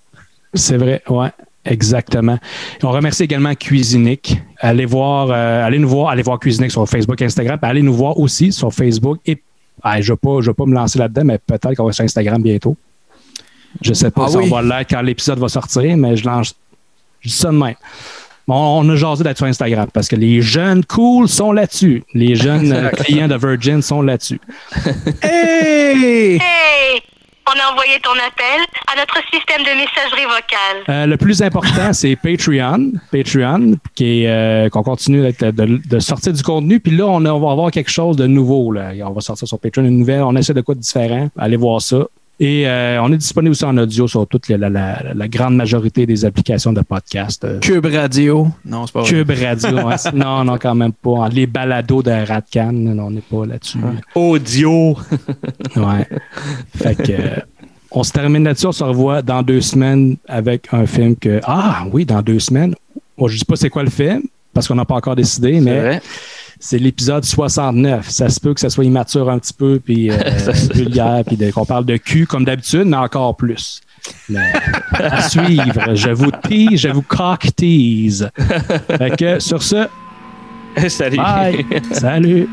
C'est vrai, ouais, exactement. On remercie également Cuisinic. Allez voir, euh, allez nous voir, allez voir Cuisinic sur Facebook, Instagram, puis allez nous voir aussi sur Facebook. Et ah, je ne vais, pas- je vais pas me lancer là-dedans, mais peut-être qu'on va sur Instagram bientôt. Je ne sais pas Ah si oui? on va l'être quand l'épisode va sortir, mais je lance. Je dis ça de même. Bon, on a jasé d'être sur Instagram parce que les jeunes cool sont là-dessus. Les jeunes euh, clients de Virgin sont là-dessus. Hey! Hey! On a envoyé ton appel à notre système de messagerie vocale. Euh, le plus important, c'est Patreon. Patreon, qui est, euh, qu'on continue de, de sortir du contenu. Puis là, on, a- on va avoir quelque chose de nouveau. Là. On va sortir sur Patreon une nouvelle. On essaie de quoi de différent? Allez voir ça. Et euh, on est disponible aussi en audio sur toute la, la- la- la grande majorité des applications de podcast. Euh, Cube Radio. Non, c'est pas vrai. Cube Radio. hein. non, non, quand même pas. Les balados de Radcan, non, on n'est pas là-dessus. Audio. Ouais. Fait que, euh, on se termine là-dessus. On se revoit dans deux semaines avec un film que. Ah oui, dans deux semaines. Bon, je dis pas c'est quoi le film, parce qu'on n'a pas encore décidé, mais vrai. C'est l'épisode 69. Ça se peut que ça soit immature un petit peu, puis euh, vulgaire, puis de- qu'on parle de cul comme d'habitude, mais encore plus. Mais, à suivre. Je vous tease, je vous cock tease. Fait que sur ce, Salut. bye. Salut.